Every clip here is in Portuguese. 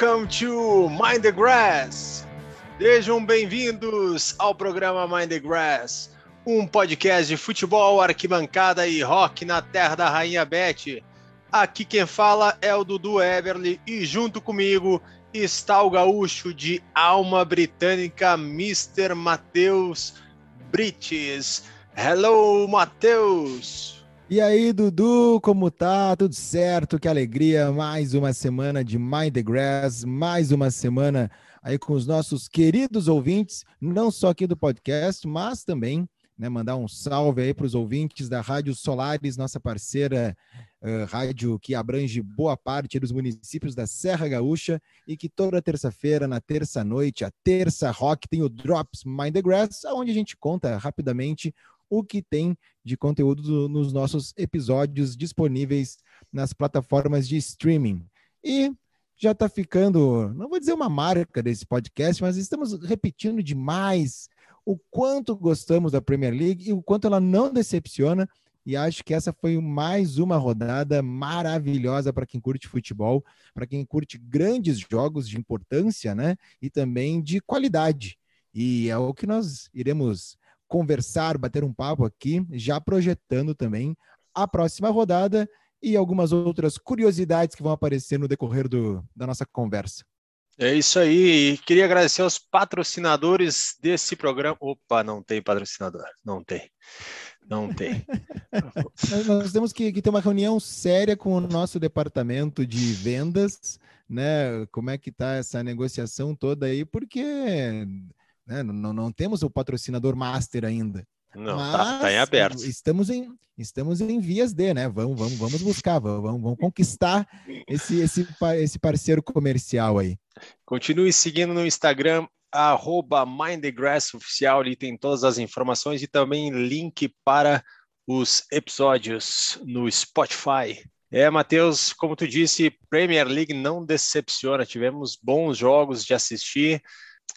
Welcome to Mind the Grass. Sejam bem-vindos ao programa Mind the Grass, um podcast de futebol, arquibancada e rock na terra da Rainha Beth. Aqui quem fala é o Dudu Eberly e junto comigo está o gaúcho de alma britânica, Mr. Matheus Brites. Hello, Matheus! E aí, Dudu, como tá? Tudo certo? Que alegria! Mais uma semana de Mind the Grass, mais uma semana aí com os nossos queridos ouvintes, não só aqui do podcast, mas também né, mandar um salve aí para os ouvintes da Rádio Solares, nossa parceira uh, rádio que abrange boa parte dos municípios da Serra Gaúcha e que toda terça-feira, na terça-noite, a terça rock, tem o Drops Mind the Grass, onde a gente conta rapidamente o que tem de conteúdo do, nos nossos episódios disponíveis nas plataformas de streaming. E já está ficando, não vou dizer uma marca desse podcast, mas estamos repetindo demais o quanto gostamos da Premier League e o quanto ela não decepciona. E acho que essa foi mais uma rodada maravilhosa para quem curte futebol, para quem curte grandes jogos de importância, né? E também de qualidade. E é o que nós iremos conversar, bater um papo aqui, já projetando também a próxima rodada e algumas outras curiosidades que vão aparecer no decorrer do, da nossa conversa. É isso aí. E queria agradecer aos patrocinadores desse programa. Opa, não tem patrocinador. Não tem. Não tem. nós, temos que, que, ter uma reunião séria com o nosso departamento de vendas, né? Como é que está essa negociação toda aí, porque né? Não, não temos o patrocinador master ainda. Não, Mas, tá, tá, em aberto. Estamos em, estamos em vias de, né? Vamos, vamos, vamos buscar, vamos, vamos conquistar esse, esse, esse parceiro comercial aí. Continue seguindo no Instagram, arroba Oficial, ali tem todas as informações e também link para os episódios no Spotify. É, Matheus, como tu disse, Premier League não decepciona, tivemos bons jogos de assistir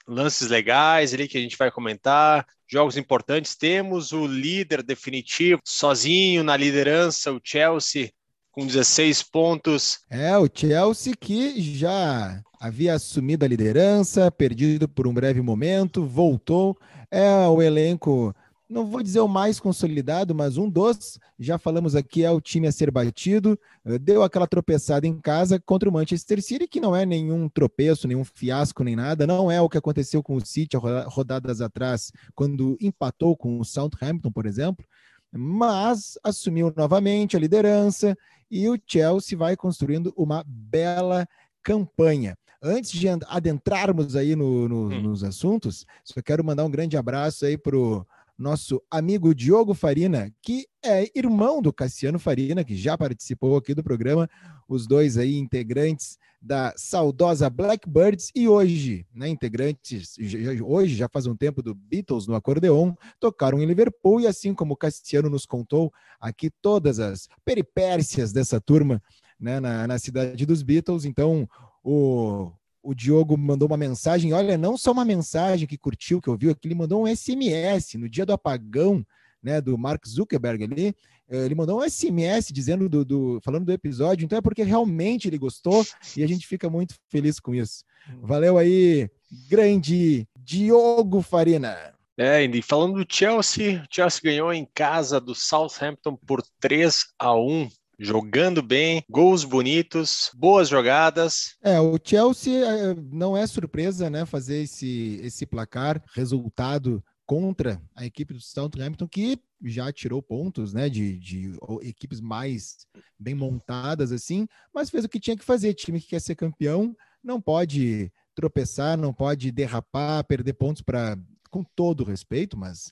lances legais ali que a gente vai comentar, jogos importantes. Temos o líder definitivo, sozinho na liderança, o Chelsea, com 16 pontos. É, o Chelsea que já havia assumido a liderança, perdido por um breve momento, voltou. É o elenco não vou dizer o mais consolidado, mas um dos, já falamos aqui, é o time a ser batido. Eh, deu aquela tropeçada em casa contra o Manchester City, que não é nenhum tropeço, nenhum fiasco, nem nada. Não é o que aconteceu com o City rodadas atrás, quando empatou com o Southampton, por exemplo. Mas assumiu novamente a liderança e o Chelsea vai construindo uma bela campanha. Antes de adentrarmos aí no, no, hum. nos assuntos, só quero mandar um grande abraço aí para o nosso amigo Diogo Farina, que é irmão do Cassiano Farina, que já participou aqui do programa, os dois aí integrantes da saudosa Blackbirds e hoje, né, integrantes, hoje já faz um tempo do Beatles no acordeon, tocaram em Liverpool e assim como o Cassiano nos contou aqui todas as peripécias dessa turma, né, na, na cidade dos Beatles, então o o Diogo mandou uma mensagem, olha, não só uma mensagem que curtiu, que ouviu aqui, ele mandou um SMS no dia do apagão, né, do Mark Zuckerberg ali, eh, ele mandou um SMS dizendo do, do, falando do episódio, então é porque realmente ele gostou e a gente fica muito feliz com isso. Valeu aí, grande Diogo Farina. É, e falando do Chelsea, o Chelsea ganhou em casa do Southampton por 3 a 1 jogando bem, gols bonitos, boas jogadas. É, o Chelsea é, não é surpresa, né, fazer esse, esse placar, resultado contra a equipe do Southampton, que já tirou pontos, né, de, de equipes mais bem montadas, assim, mas fez o que tinha que fazer. Time que quer ser campeão não pode tropeçar, não pode derrapar, perder pontos para, com todo respeito, mas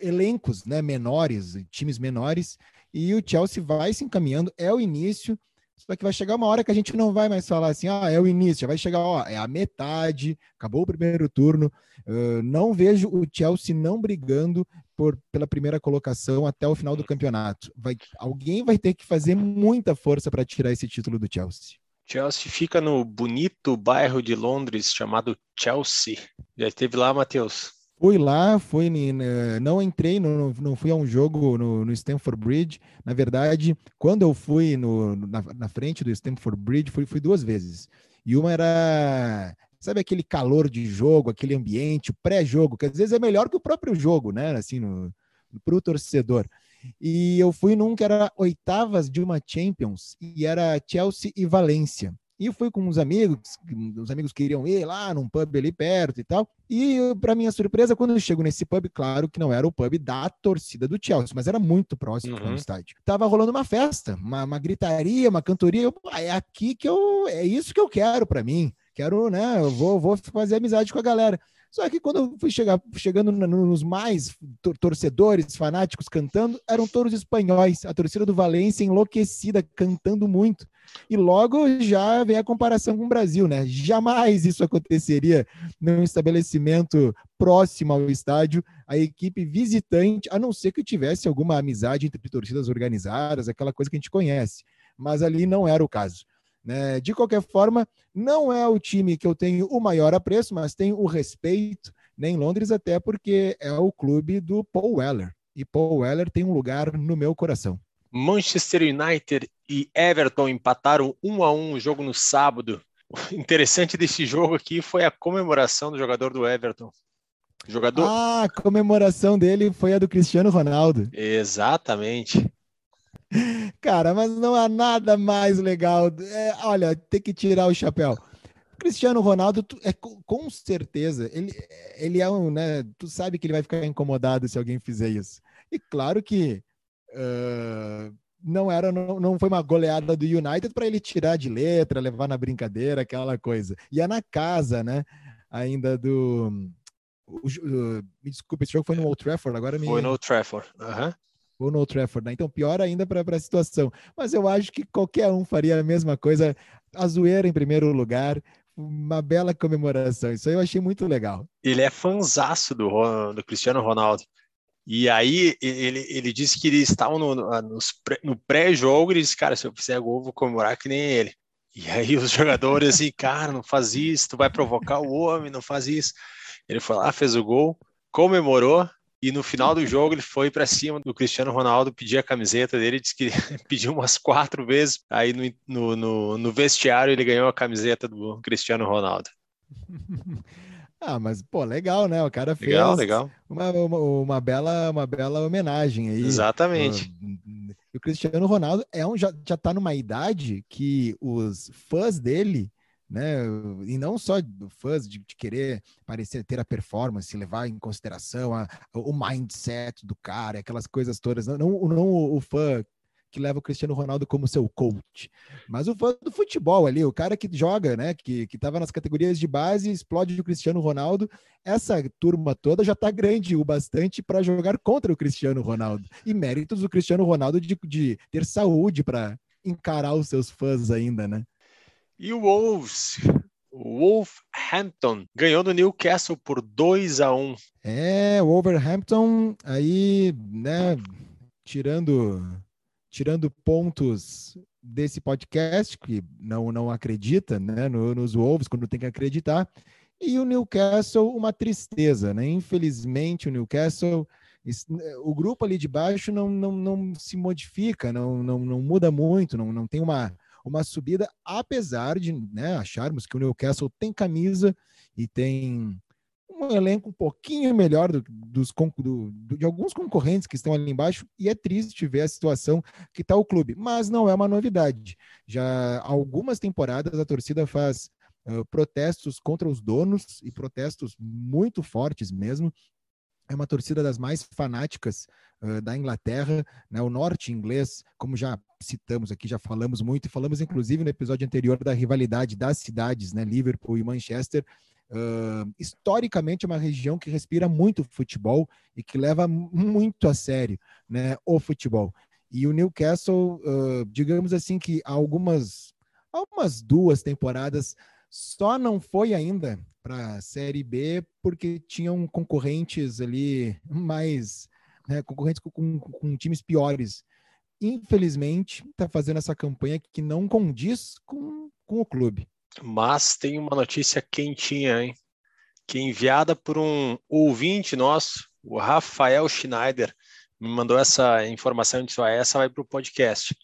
elencos, né, menores, times menores, e o Chelsea vai se encaminhando, é o início, só que vai chegar uma hora que a gente não vai mais falar assim, ah, é o início, já vai chegar, ó, é a metade, acabou o primeiro turno. Uh, não vejo o Chelsea não brigando por, pela primeira colocação até o final do campeonato. Vai, alguém vai ter que fazer muita força para tirar esse título do Chelsea. Chelsea fica no bonito bairro de Londres chamado Chelsea. Já esteve lá, Matheus? Fui lá, fui, não entrei, não, não fui a um jogo no, no Stamford Bridge. Na verdade, quando eu fui no, na, na frente do Stamford Bridge, fui, fui duas vezes. e uma era sabe aquele calor de jogo, aquele ambiente, o pré-jogo, que às vezes é melhor que o próprio jogo, né? Assim, para o torcedor. E eu fui num que era oitavas de uma Champions e era Chelsea e Valência. E eu fui com uns amigos, os amigos queriam ir lá num pub ali perto e tal. E para minha surpresa, quando eu chego nesse pub, claro que não era o pub da torcida do Chelsea, mas era muito próximo uhum. do estádio. Tava rolando uma festa, uma, uma gritaria, uma cantoria. Eu, é aqui que eu, é isso que eu quero para mim. Quero, né? Eu vou, vou fazer amizade com a galera. Só que quando eu fui chegar, chegando nos mais torcedores, fanáticos cantando, eram todos espanhóis. A torcida do Valência enlouquecida, cantando muito. E logo já vem a comparação com o Brasil, né? Jamais isso aconteceria num estabelecimento próximo ao estádio, a equipe visitante, a não ser que tivesse alguma amizade entre torcidas organizadas, aquela coisa que a gente conhece. Mas ali não era o caso. Né? De qualquer forma, não é o time que eu tenho o maior apreço, mas tenho o respeito né, em Londres, até porque é o clube do Paul Weller. E Paul Weller tem um lugar no meu coração. Manchester United e Everton empataram um a um o jogo no sábado. O interessante desse jogo aqui foi a comemoração do jogador do Everton. Jogador... Ah, a comemoração dele foi a do Cristiano Ronaldo. Exatamente. Cara, mas não há nada mais legal. É, olha, tem que tirar o chapéu. Cristiano Ronaldo, tu, é, com certeza, ele, ele é um, né? Tu sabe que ele vai ficar incomodado se alguém fizer isso. E claro que uh, não era, não, não foi uma goleada do United para ele tirar de letra, levar na brincadeira, aquela coisa. E é na casa, né? Ainda do. O, uh, me desculpa, esse jogo foi no Old Trafford, agora me. Foi no Old Trafford. Uhum ou no Old Trafford, né? Então, pior ainda para a situação. Mas eu acho que qualquer um faria a mesma coisa. A zoeira em primeiro lugar, uma bela comemoração. Isso aí eu achei muito legal. Ele é fanzaço do, do Cristiano Ronaldo. E aí ele, ele disse que eles estavam no, no, no pré-jogo, ele disse, cara, se eu fizer gol, vou comemorar que nem ele. E aí os jogadores assim, cara, não faz isso, tu vai provocar o homem, não faz isso. Ele foi lá, fez o gol, comemorou, e no final do jogo ele foi para cima do Cristiano Ronaldo, pedir a camiseta dele, disse que pediu umas quatro vezes. Aí no, no, no, no vestiário ele ganhou a camiseta do Cristiano Ronaldo. Ah, mas pô, legal, né? O cara fez legal, legal. Uma, uma, uma, bela, uma bela homenagem aí. Exatamente. O Cristiano Ronaldo é um, já, já tá numa idade que os fãs dele né? E não só fãs de, de, querer parecer ter a performance, levar em consideração a, o mindset do cara, aquelas coisas todas. Não, não, não o, fã que leva o Cristiano Ronaldo como seu coach, mas o fã do futebol ali, o cara que joga, né, que que nas categorias de base, explode o Cristiano Ronaldo. Essa turma toda já está grande o bastante para jogar contra o Cristiano Ronaldo. E méritos do Cristiano Ronaldo de, de ter saúde para encarar os seus fãs ainda, né? E o Wolves, o Wolverhampton, ganhou do Newcastle por 2 a 1 É, o Wolverhampton aí, né, tirando, tirando pontos desse podcast, que não, não acredita né, no, nos Wolves quando tem que acreditar, e o Newcastle, uma tristeza, né? Infelizmente, o Newcastle o grupo ali de baixo não, não, não se modifica, não, não, não muda muito, não, não tem uma, uma subida, apesar de né, acharmos que o Newcastle tem camisa e tem um elenco um pouquinho melhor do, dos, do, de alguns concorrentes que estão ali embaixo, e é triste ver a situação que está o clube, mas não é uma novidade. Já algumas temporadas a torcida faz uh, protestos contra os donos e protestos muito fortes mesmo, é uma torcida das mais fanáticas uh, da Inglaterra, né? o norte inglês, como já citamos aqui, já falamos muito, falamos inclusive no episódio anterior da rivalidade das cidades, né? Liverpool e Manchester. Uh, historicamente é uma região que respira muito futebol e que leva muito a sério né, o futebol. E o Newcastle, uh, digamos assim que há algumas, algumas duas temporadas só não foi ainda para a Série B porque tinham concorrentes ali mais, né, concorrentes com, com, com times piores. Infelizmente, está fazendo essa campanha que não condiz com, com o clube. Mas tem uma notícia quentinha, hein? Que é enviada por um ouvinte nosso, o Rafael Schneider, me mandou essa informação, disse, essa vai para o podcast.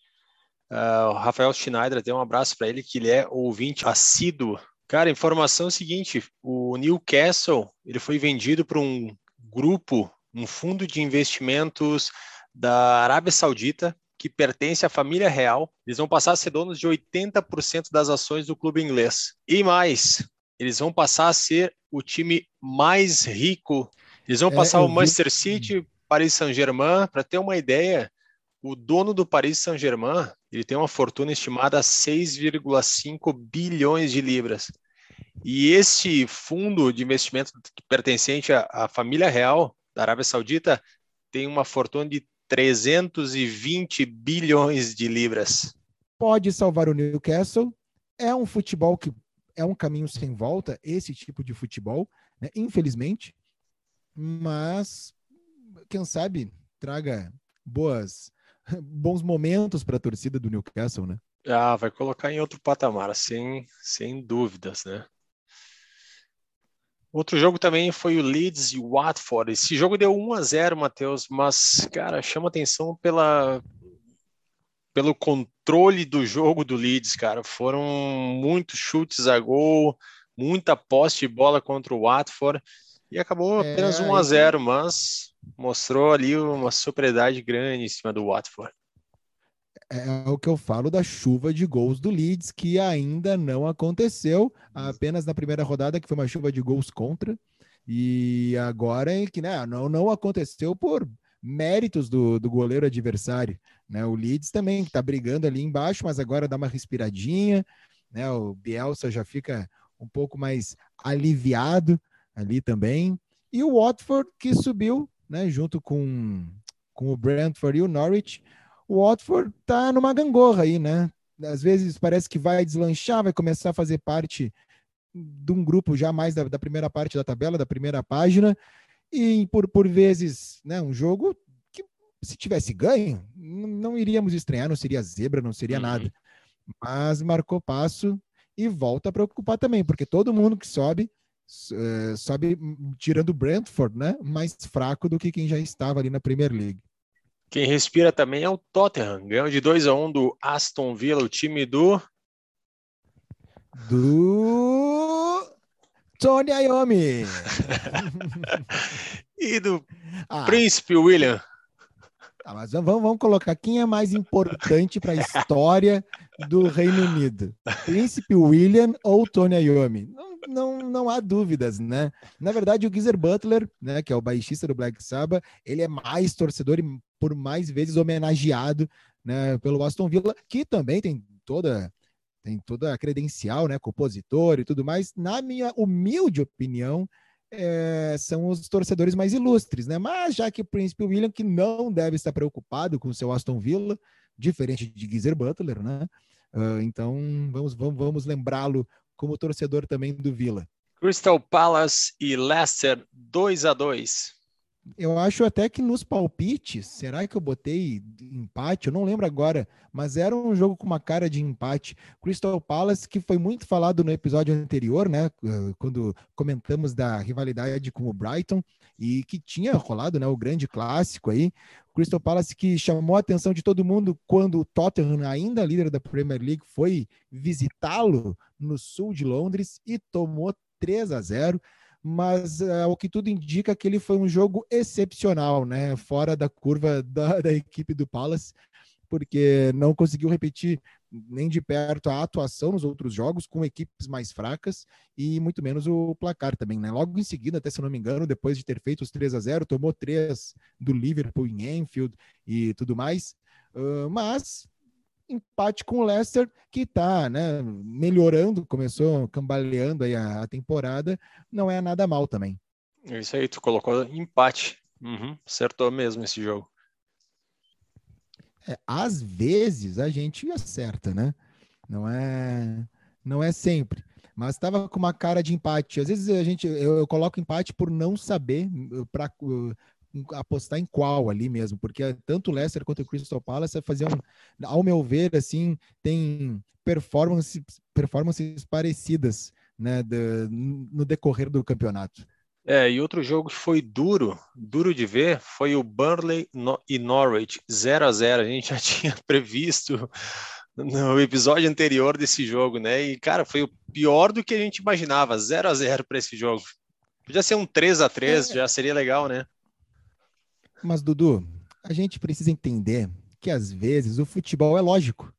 Uh, o Rafael Schneider, tem um abraço para ele, que ele é ouvinte assíduo. Cara, informação é seguinte: o Newcastle ele foi vendido para um grupo, um fundo de investimentos da Arábia Saudita, que pertence à família real. Eles vão passar a ser donos de 80% das ações do clube inglês. E mais, eles vão passar a ser o time mais rico. Eles vão é, passar o Manchester vi... City, Paris Saint-Germain. Para ter uma ideia, o dono do Paris Saint-Germain ele tem uma fortuna estimada a 6,5 bilhões de libras. E este fundo de investimento pertencente à, à família real da Arábia Saudita tem uma fortuna de 320 bilhões de libras. Pode salvar o Newcastle. É um futebol que é um caminho sem volta, esse tipo de futebol, né? infelizmente. Mas, quem sabe, traga boas, bons momentos para a torcida do Newcastle, né? Ah, vai colocar em outro patamar, sem, sem dúvidas, né? Outro jogo também foi o Leeds e o Watford. Esse jogo deu 1 a 0, Matheus, mas cara, chama atenção pela pelo controle do jogo do Leeds, cara. Foram muitos chutes a gol, muita posse de bola contra o Watford e acabou é, apenas 1 a 0, mas mostrou ali uma superioridade grande em cima do Watford. É, é o que eu falo da chuva de gols do Leeds, que ainda não aconteceu, apenas na primeira rodada, que foi uma chuva de gols contra, e agora é que né, não, não aconteceu por méritos do, do goleiro adversário. Né? O Leeds também, está brigando ali embaixo, mas agora dá uma respiradinha, né? o Bielsa já fica um pouco mais aliviado ali também. E o Watford, que subiu né, junto com, com o Brentford e o Norwich, o Watford tá numa gangorra aí, né? Às vezes parece que vai deslanchar, vai começar a fazer parte de um grupo já mais da, da primeira parte da tabela, da primeira página, e por, por vezes, né, um jogo que se tivesse ganho, não iríamos estranhar, não seria zebra, não seria uhum. nada. Mas marcou passo e volta a preocupar também, porque todo mundo que sobe, uh, sobe tirando o Brentford, né, mais fraco do que quem já estava ali na Premier League. Quem respira também é o Tottenham. Ganhou de 2 a 1 um do Aston Villa, o time do. Do. Tony Iommi. e do ah. Príncipe William. Ah, mas vamos, vamos colocar quem é mais importante para a história do Reino Unido: Príncipe William ou Tony Iommi? Não, não, não há dúvidas, né? Na verdade, o Geezer Butler, né, que é o baixista do Black Sabbath, ele é mais torcedor e por mais vezes homenageado né, pelo Aston Villa, que também tem toda tem toda a credencial, né, compositor e tudo mais. Na minha humilde opinião, é, são os torcedores mais ilustres, né? Mas já que o Príncipe William, que não deve estar preocupado com o seu Aston Villa, diferente de Geezer Butler, né? Uh, então vamos, vamos, vamos lembrá-lo como torcedor também do Villa. Crystal Palace e Leicester 2 a 2 eu acho até que nos palpites, será que eu botei empate? Eu não lembro agora, mas era um jogo com uma cara de empate. Crystal Palace, que foi muito falado no episódio anterior, né? Quando comentamos da rivalidade com o Brighton e que tinha rolado, né? O grande clássico aí. Crystal Palace que chamou a atenção de todo mundo quando o Tottenham, ainda líder da Premier League, foi visitá-lo no sul de Londres e tomou 3 a 0 mas uh, o que tudo indica que ele foi um jogo excepcional, né? Fora da curva da, da equipe do Palace, porque não conseguiu repetir nem de perto a atuação nos outros jogos com equipes mais fracas e muito menos o placar também, né? Logo em seguida, até se não me engano, depois de ter feito os 3 a 0 tomou 3 do Liverpool em Anfield e tudo mais. Uh, mas empate com o Leicester, que está né, melhorando, começou cambaleando aí a, a, temporada, não é nada mal também. É isso aí, tu colocou empate. Uhum, acertou mesmo esse jogo. É, às vezes a gente acerta, né? Não é, não é sempre. Mas estava com uma cara de empate. Às vezes a gente, eu, eu coloco empate por não saber para apostar em qual ali mesmo, porque tanto o Leicester quanto o Crystal Palace faziam, ao meu ver, assim, tem performances, performances parecidas, né, de, no decorrer do campeonato. É, e outro jogo que foi duro, duro de ver, foi o Burnley e Norwich 0 a 0 A gente já tinha previsto no episódio anterior desse jogo, né? E, cara, foi o pior do que a gente imaginava, 0 a 0 para esse jogo. Podia ser um 3 a 3 é... já seria legal, né? Mas, Dudu, a gente precisa entender que às vezes o futebol é lógico,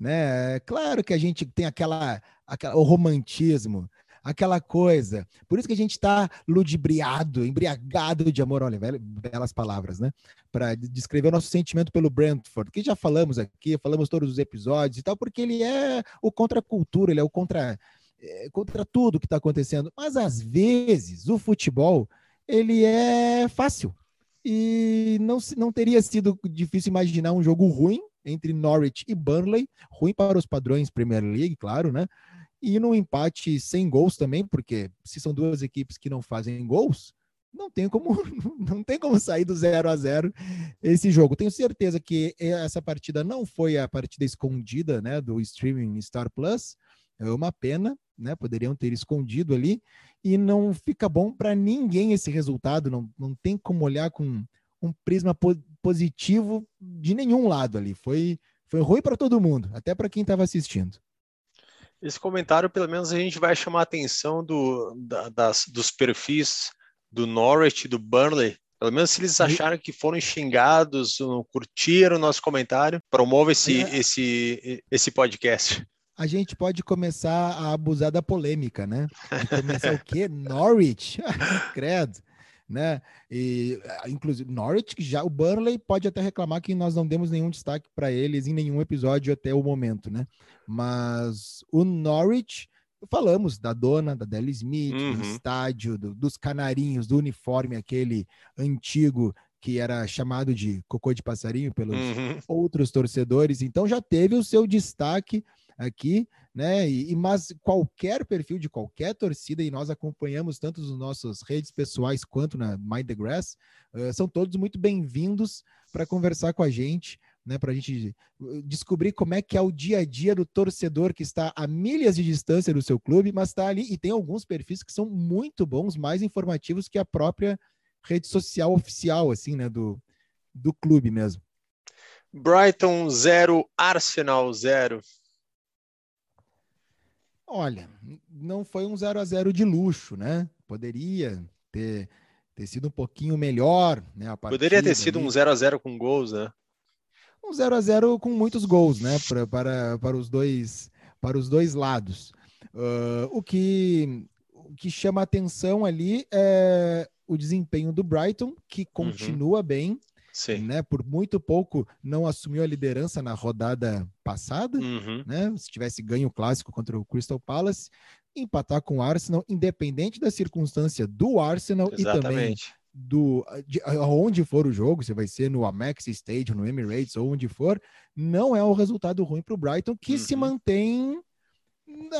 né? Claro que a gente tem aquela, aquela o romantismo, aquela coisa. Por isso que a gente está ludibriado, embriagado de amor, olha, belas palavras, né? Para descrever o nosso sentimento pelo Brentford, que já falamos aqui, falamos todos os episódios e tal, porque ele é o contra cultura, ele é o contra, é, contra tudo que está acontecendo. Mas às vezes o futebol ele é fácil. E não, não teria sido difícil imaginar um jogo ruim entre Norwich e Burnley, ruim para os padrões Premier League, claro, né? E no empate sem gols também, porque se são duas equipes que não fazem gols, não tem como não tem como sair do 0 a 0 esse jogo. Tenho certeza que essa partida não foi a partida escondida, né, do streaming Star Plus. É uma pena, né? Poderiam ter escondido ali e não fica bom para ninguém esse resultado. Não, não tem como olhar com um prisma po positivo de nenhum lado ali. Foi foi ruim para todo mundo, até para quem estava assistindo. Esse comentário, pelo menos, a gente vai chamar a atenção do, da, das, dos perfis do Norwich e do Burnley. Pelo menos se eles acharam que foram xingados, curtiram o nosso comentário, promova esse, é. esse, esse podcast. A gente pode começar a abusar da polêmica, né? E começar o quê? Norwich? Credo né? E inclusive Norwich, já o Burnley pode até reclamar que nós não demos nenhum destaque para eles em nenhum episódio até o momento, né? Mas o Norwich falamos da dona, da Deli Smith, uhum. do estádio, do, dos canarinhos, do uniforme aquele antigo que era chamado de cocô de passarinho pelos uhum. outros torcedores. Então já teve o seu destaque aqui, né? E, mas qualquer perfil de qualquer torcida, e nós acompanhamos tanto nas nossas redes pessoais quanto na Mind the Grass, uh, são todos muito bem-vindos para conversar com a gente, né? Para a gente descobrir como é que é o dia a dia do torcedor que está a milhas de distância do seu clube, mas está ali e tem alguns perfis que são muito bons, mais informativos que a própria rede social oficial, assim, né? Do, do clube mesmo. Brighton 0, Arsenal 0. Olha, não foi um 0 a 0 de luxo, né? Poderia ter, ter sido um pouquinho melhor, né? Poderia ter sido ali. um 0 a 0 com gols, né? Um 0 a 0 com muitos gols, né? Para, para, para os dois para os dois lados. Uh, o que o que chama atenção ali é o desempenho do Brighton, que uhum. continua uhum. bem, Sim. Né? Por muito pouco não assumiu a liderança na rodada passada, uhum. né? Se tivesse ganho o clássico contra o Crystal Palace, empatar com o Arsenal, independente da circunstância do Arsenal Exatamente. e também do de, aonde for o jogo, se vai ser no Amex Stadium, no Emirates ou onde for, não é um resultado ruim para o Brighton que uhum. se mantém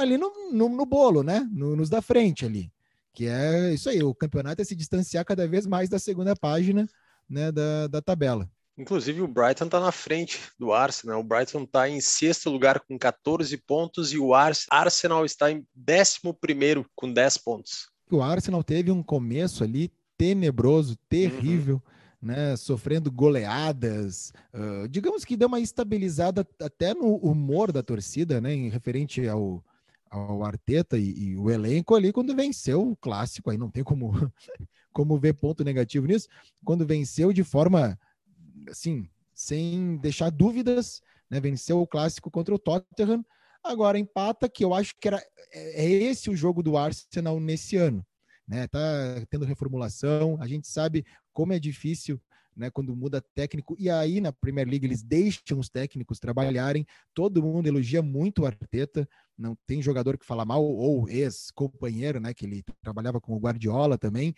ali no, no, no bolo, né? No, nos da frente ali. Que é isso aí, o campeonato é se distanciar cada vez mais da segunda página né, da, da tabela. Inclusive o Brighton está na frente do Arsenal. O Brighton está em sexto lugar com 14 pontos e o Arsenal está em décimo primeiro com 10 pontos. O Arsenal teve um começo ali tenebroso, terrível, uhum. né, sofrendo goleadas. Uh, digamos que deu uma estabilizada até no humor da torcida, né, em referente ao, ao Arteta e, e, o elenco ali quando venceu o clássico, aí não tem como, como ver ponto negativo nisso, quando venceu de forma assim, sem deixar dúvidas, né, venceu o clássico contra o Tottenham, agora empata, que eu acho que era é, é esse o jogo do Arsenal nesse ano, né? Tá tendo reformulação, a gente sabe como é difícil né, quando muda técnico, e aí na Premier League eles deixam os técnicos trabalharem, todo mundo elogia muito o Arteta, não tem jogador que fala mal, ou ex-companheiro, né, que ele trabalhava com o Guardiola também,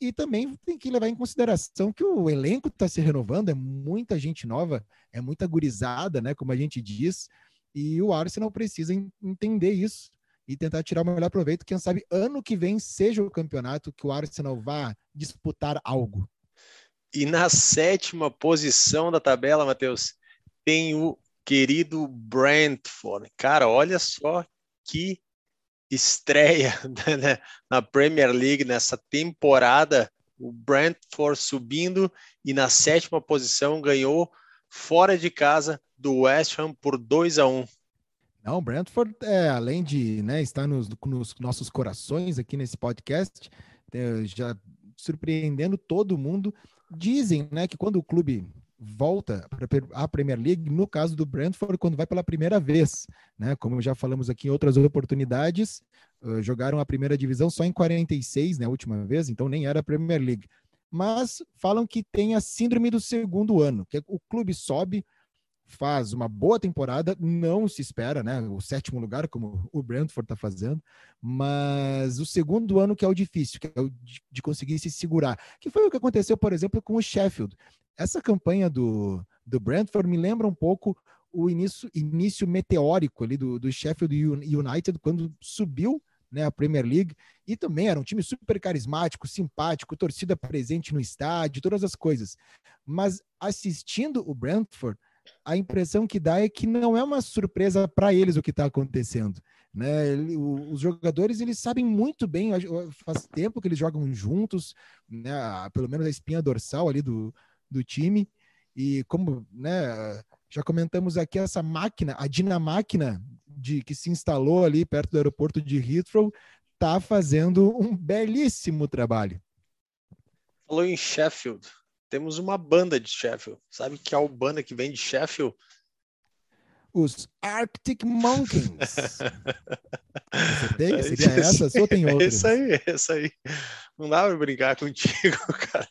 e também tem que levar em consideração que o elenco está se renovando, é muita gente nova, é muita gurizada, né, como a gente diz, e o Arsenal precisa entender isso, e tentar tirar o melhor proveito. Quem sabe ano que vem seja o campeonato que o Arsenal vá disputar algo. E na sétima posição da tabela, Matheus, tem o querido Brentford. Cara, olha só que estreia né, na Premier League nessa temporada. O Brentford subindo e na sétima posição ganhou fora de casa do West Ham por 2 a 1 Não, o Brentford, é, além de né, estar nos, nos, nossos corações aqui nesse podcast, é, já surpreendendo todo mundo, dizem né, que quando o clube volta a Premier League, no caso do Brentford, quando vai pela primeira vez, né? Como já falamos aqui em outras oportunidades, uh, jogaram a primeira divisão só em 46, né? A última vez, então nem era a Premier League. Mas falam que tem a síndrome do segundo ano, que o clube sobe, faz uma boa temporada, não se espera, né? O sétimo lugar, como o Brentford está fazendo, mas o segundo ano que é o difícil, que é o de, conseguir se segurar, que foi o que aconteceu, por exemplo, com o Sheffield. Essa campanha do, do Brentford me lembra um pouco o início, início meteórico ali do, do Sheffield United, quando subiu né, a Premier League, e também era um time super carismático, simpático, torcida presente no estádio, todas as coisas. Mas assistindo o Brentford, a impressão que dá é que não é uma surpresa para eles o que está acontecendo. Né? os jogadores eles sabem muito bem, faz tempo que eles jogam juntos, né? pelo menos a espinha dorsal ali do, do time. E como né, já comentamos aqui, essa máquina, a dinamáquina de, que se instalou ali perto do aeroporto de Heathrow, está fazendo um belíssimo trabalho. Falou em Sheffield temos uma banda de Sheffield. Sabe que é a banda que vem de Sheffield? Os Arctic Monkeys. Acertei? Seria essa? Ou tem outra? Essa aí, essa aí. Não dá pra brincar contigo, cara.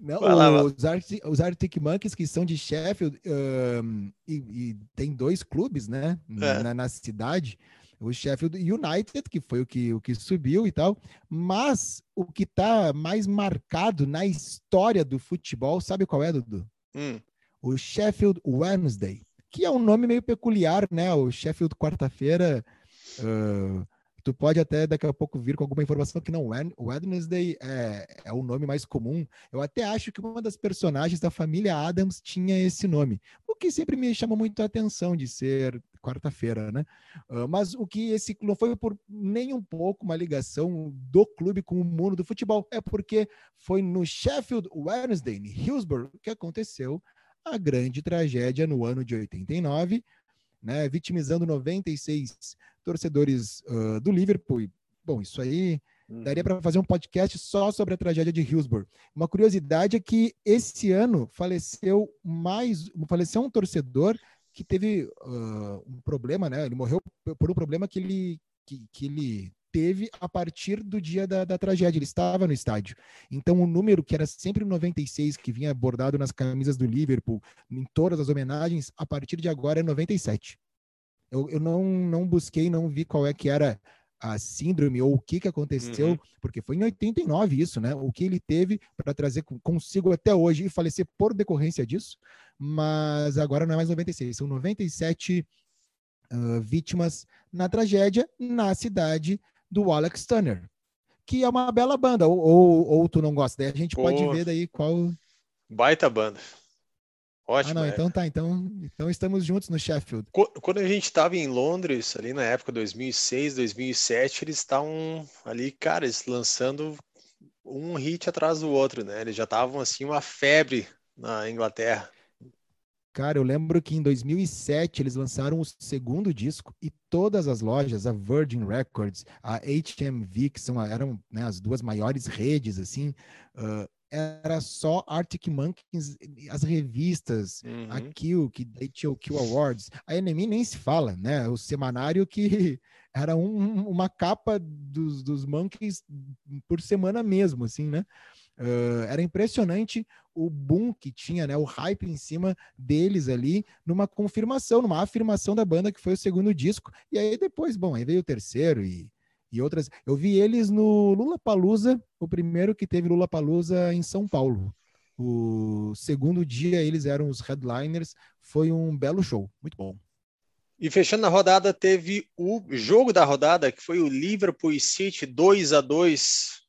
Não, lá, os, Arctic, os, Arctic, Monkeys que são de Sheffield um, e, e, tem dois clubes, né, é. na, na, cidade o Sheffield United, que foi o que, o que subiu e tal, mas o que está mais marcado na história do futebol, sabe qual é, Dudu? Hum. O Sheffield Wednesday, que é um nome meio peculiar, né? O Sheffield quarta-feira uh, Tu pode até daqui a pouco vir com alguma informação que não, Wednesday é, é o nome mais comum. Eu até acho que uma das personagens da família Adams tinha esse nome, o que sempre me chama muito a atenção de ser quarta-feira, né? Uh, mas o que esse não foi por nem um pouco uma ligação do clube com o mundo do futebol, é porque foi no Sheffield Wednesday, em Hillsborough, que aconteceu a grande tragédia no ano de 89, né, vitimizando 96 torcedores uh, do Liverpool. Bom, isso aí daria para fazer um podcast só sobre a tragédia de Hillsborough. Uma curiosidade é que esse ano faleceu mais, faleceu um torcedor que teve uh, um problema, né? Ele morreu por um problema que ele, que, que ele teve a partir do dia da, da, tragédia. Ele estava no estádio. Então, o número que era sempre 96, que vinha bordado nas camisas do Liverpool, em todas as homenagens, a partir de agora é 97. Eu, eu não, não busquei, não vi qual é que era a síndrome ou o que, que aconteceu, uhum. porque foi em 89 isso, né? O que ele teve para trazer consigo até hoje e falecer por decorrência disso, mas agora não é mais 96, são 97 uh, vítimas na tragédia na cidade do Alex Turner, que é uma bela banda, ou, ou, ou tu não gosta? Daí a gente Pô, pode ver daí qual. Baita banda. Ótimo. Ah, não, é. então tá. Então, então estamos juntos no Sheffield. Quando a gente estava em Londres, ali na época 2006, 2007, eles estavam ali, cara, eles lançando um hit atrás do outro, né? Eles já estavam assim uma febre na Inglaterra. Cara, eu lembro que em 2007 eles lançaram o segundo disco e todas as lojas, a Virgin Records, a HMV, que são, eram né, as duas maiores redes, assim, uh, era só Arctic Monkeys, as revistas, uhum. a Kill, que daí tinha o Kill Awards. A NME nem se fala, né? O semanário que era um, uma capa dos, dos Monkeys por semana mesmo, assim, né? Uh, era impressionante o boom que tinha, né? O hype em cima deles ali, numa confirmação, numa afirmação da banda que foi o segundo disco. E aí depois, bom, aí veio o terceiro e e outras. Eu vi eles no Lula Palusa, o primeiro que teve Lula Palusa em São Paulo. O segundo dia eles eram os headliners, foi um belo show, muito bom. E fechando a rodada, teve o jogo da rodada, que foi o Liverpool City 2 a 2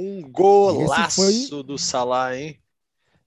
Um golaço foi... do Salah, hein?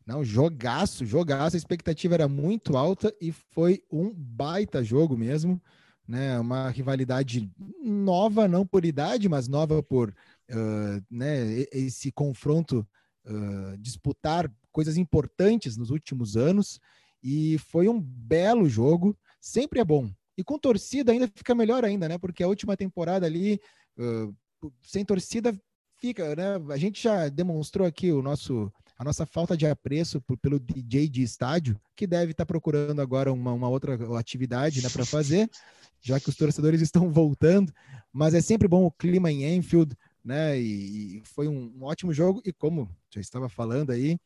Não, jogaço, jogaço. A expectativa era muito alta e foi um baita jogo mesmo né, uma rivalidade nova, não por idade, mas nova por uh, né, esse confronto uh, disputar coisas importantes nos últimos anos e foi um belo jogo. Sempre é bom. E com torcida ainda fica melhor ainda, né? Porque a última temporada ali, uh, sem torcida, fica, né? A gente já demonstrou aqui o nosso a nossa falta de apreço por, pelo DJ de estádio, que deve estar tá procurando agora uma, uma outra atividade né, para fazer, já que os torcedores estão voltando. Mas é sempre bom o clima em Enfield, né? E, e foi um, um, ótimo jogo. E como já estava falando aí,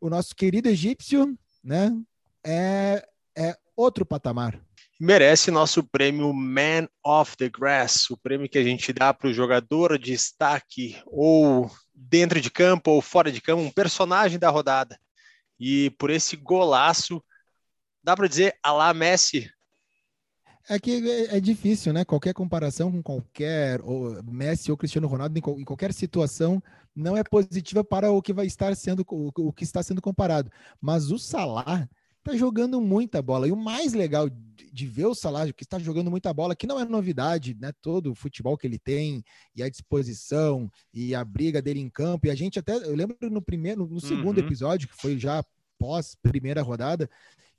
o nosso querido egípcio, né? É, é outro patamar. Merece nosso prêmio Man of the Grass, o prêmio que a gente dá para o jogador de destaque ou dentro de campo ou fora de campo, um personagem da rodada. E por esse golaço, dá para dizer, alá Messi. É que é, é difícil, né? Qualquer comparação com qualquer ou Messi ou Cristiano Ronaldo em, qualquer situação não é positiva para o que vai estar sendo o que está sendo comparado. Mas o Salah tá jogando muita bola. E o mais legal de ver o Salah, que está jogando muita bola, que não é novidade, né? Todo o futebol que ele tem, e a disposição, e a briga dele em campo. E a gente até, eu lembro no primeiro, no segundo uhum. episódio, que foi já pós primeira rodada,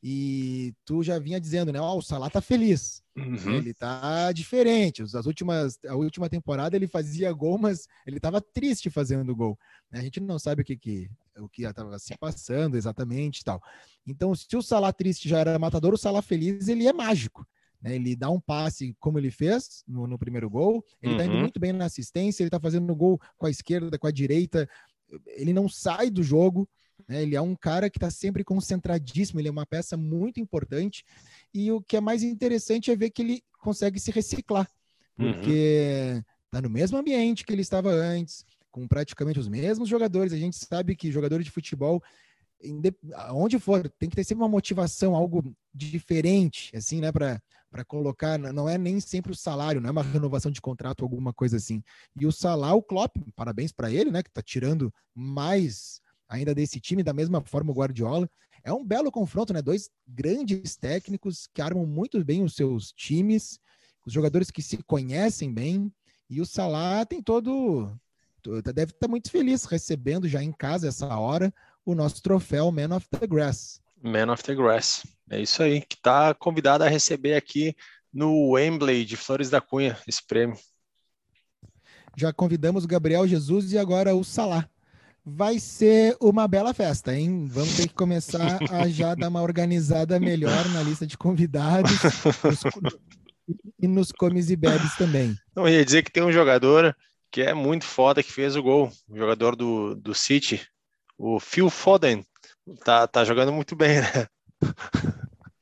e tu já vinha dizendo, né? Ó, oh, o Salah tá feliz. Uhum. Ele tá diferente. As últimas, a última temporada ele fazia gol, mas ele tava triste fazendo gol. A gente não sabe o que que o que estava se passando exatamente, tal. Então, se o Salah triste já era matador, o Salah feliz ele é mágico. Né? Ele dá um passe como ele fez no, no primeiro gol. Ele está indo uhum. muito bem na assistência. Ele está fazendo gol com a esquerda, com a direita. Ele não sai do jogo. Né? Ele é um cara que está sempre concentradíssimo, ele é uma peça muito importante. E o que é mais interessante é ver que ele consegue se reciclar, uhum. porque está no mesmo ambiente que ele estava antes, com praticamente os mesmos jogadores. A gente sabe que jogadores de futebol, onde for, tem que ter sempre uma motivação, algo diferente, assim, né, para para colocar, não é nem sempre o salário, não é uma renovação de contrato, alguma coisa assim. E o salário, o Klopp, parabéns para ele, né, que está tirando mais ainda desse time, da mesma forma o Guardiola. É um belo confronto, né? Dois grandes técnicos que armam muito bem os seus times, os jogadores que se conhecem bem, e o Salah tem todo deve estar muito feliz recebendo já em casa essa hora o nosso troféu Man of the Grass. Man of the Grass. É isso aí, que está convidado a receber aqui no Wembley de Flores da Cunha esse prêmio. Já convidamos o Gabriel Jesus e agora o Salah vai ser uma bela festa, hein? Vamos ter que começar a já dar uma organizada melhor na lista de convidados e nos comes e bebes também. Não, ia dizer que tem um jogador que é muito foda que fez o gol, o jogador do, do City, o Phil Foden, tá, tá jogando muito bem, né?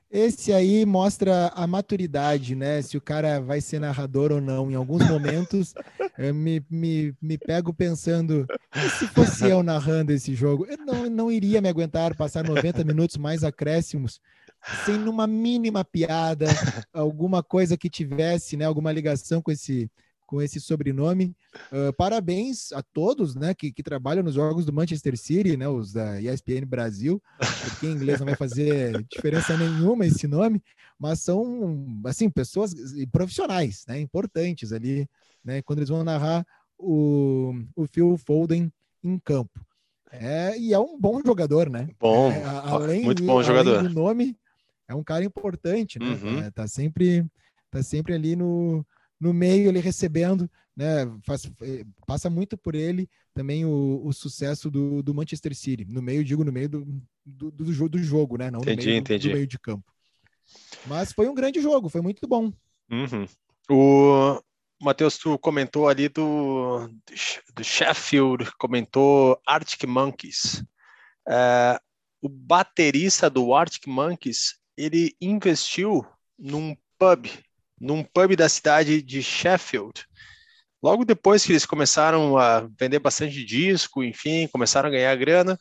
Esse aí mostra a maturidade, né? Se o cara vai ser narrador ou não. Em alguns momentos, eu me, me, me pego pensando: se fosse eu narrando esse jogo, eu não, não iria me aguentar passar 90 minutos mais acréscimos sem numa mínima piada, alguma coisa que tivesse, né? Alguma ligação com esse, com esse sobrenome. Uh, parabéns a todos né, que, que, trabalham nos jogos do Manchester City, né, os da ESPN Brasil, porque em inglês não vai fazer diferença nenhuma esse nome, mas são assim pessoas profissionais, né, importantes ali, né, quando eles vão narrar o, o Phil Foden em campo. É, e é um bom jogador, né? Bom, é, além, muito bom jogador. do nome, é um cara importante, né? Uhum. É, tá sempre, tá sempre ali no, no meio, ele recebendo, né? Faz, eh, passa muito por ele também o, o sucesso do, do, Manchester City. No meio, digo, no meio do, do, do, do jogo, né? Não entendi, no meio, entendi. do meio de campo. Mas foi um grande jogo, foi muito bom. Uhum. O Matheus, tu comentou ali do, do Sheffield, comentou Arctic Monkeys. É, o baterista do Arctic Monkeys, ele investiu num pub num pub da cidade de Sheffield. Logo depois que eles começaram a vender bastante disco, enfim, começaram a ganhar grana,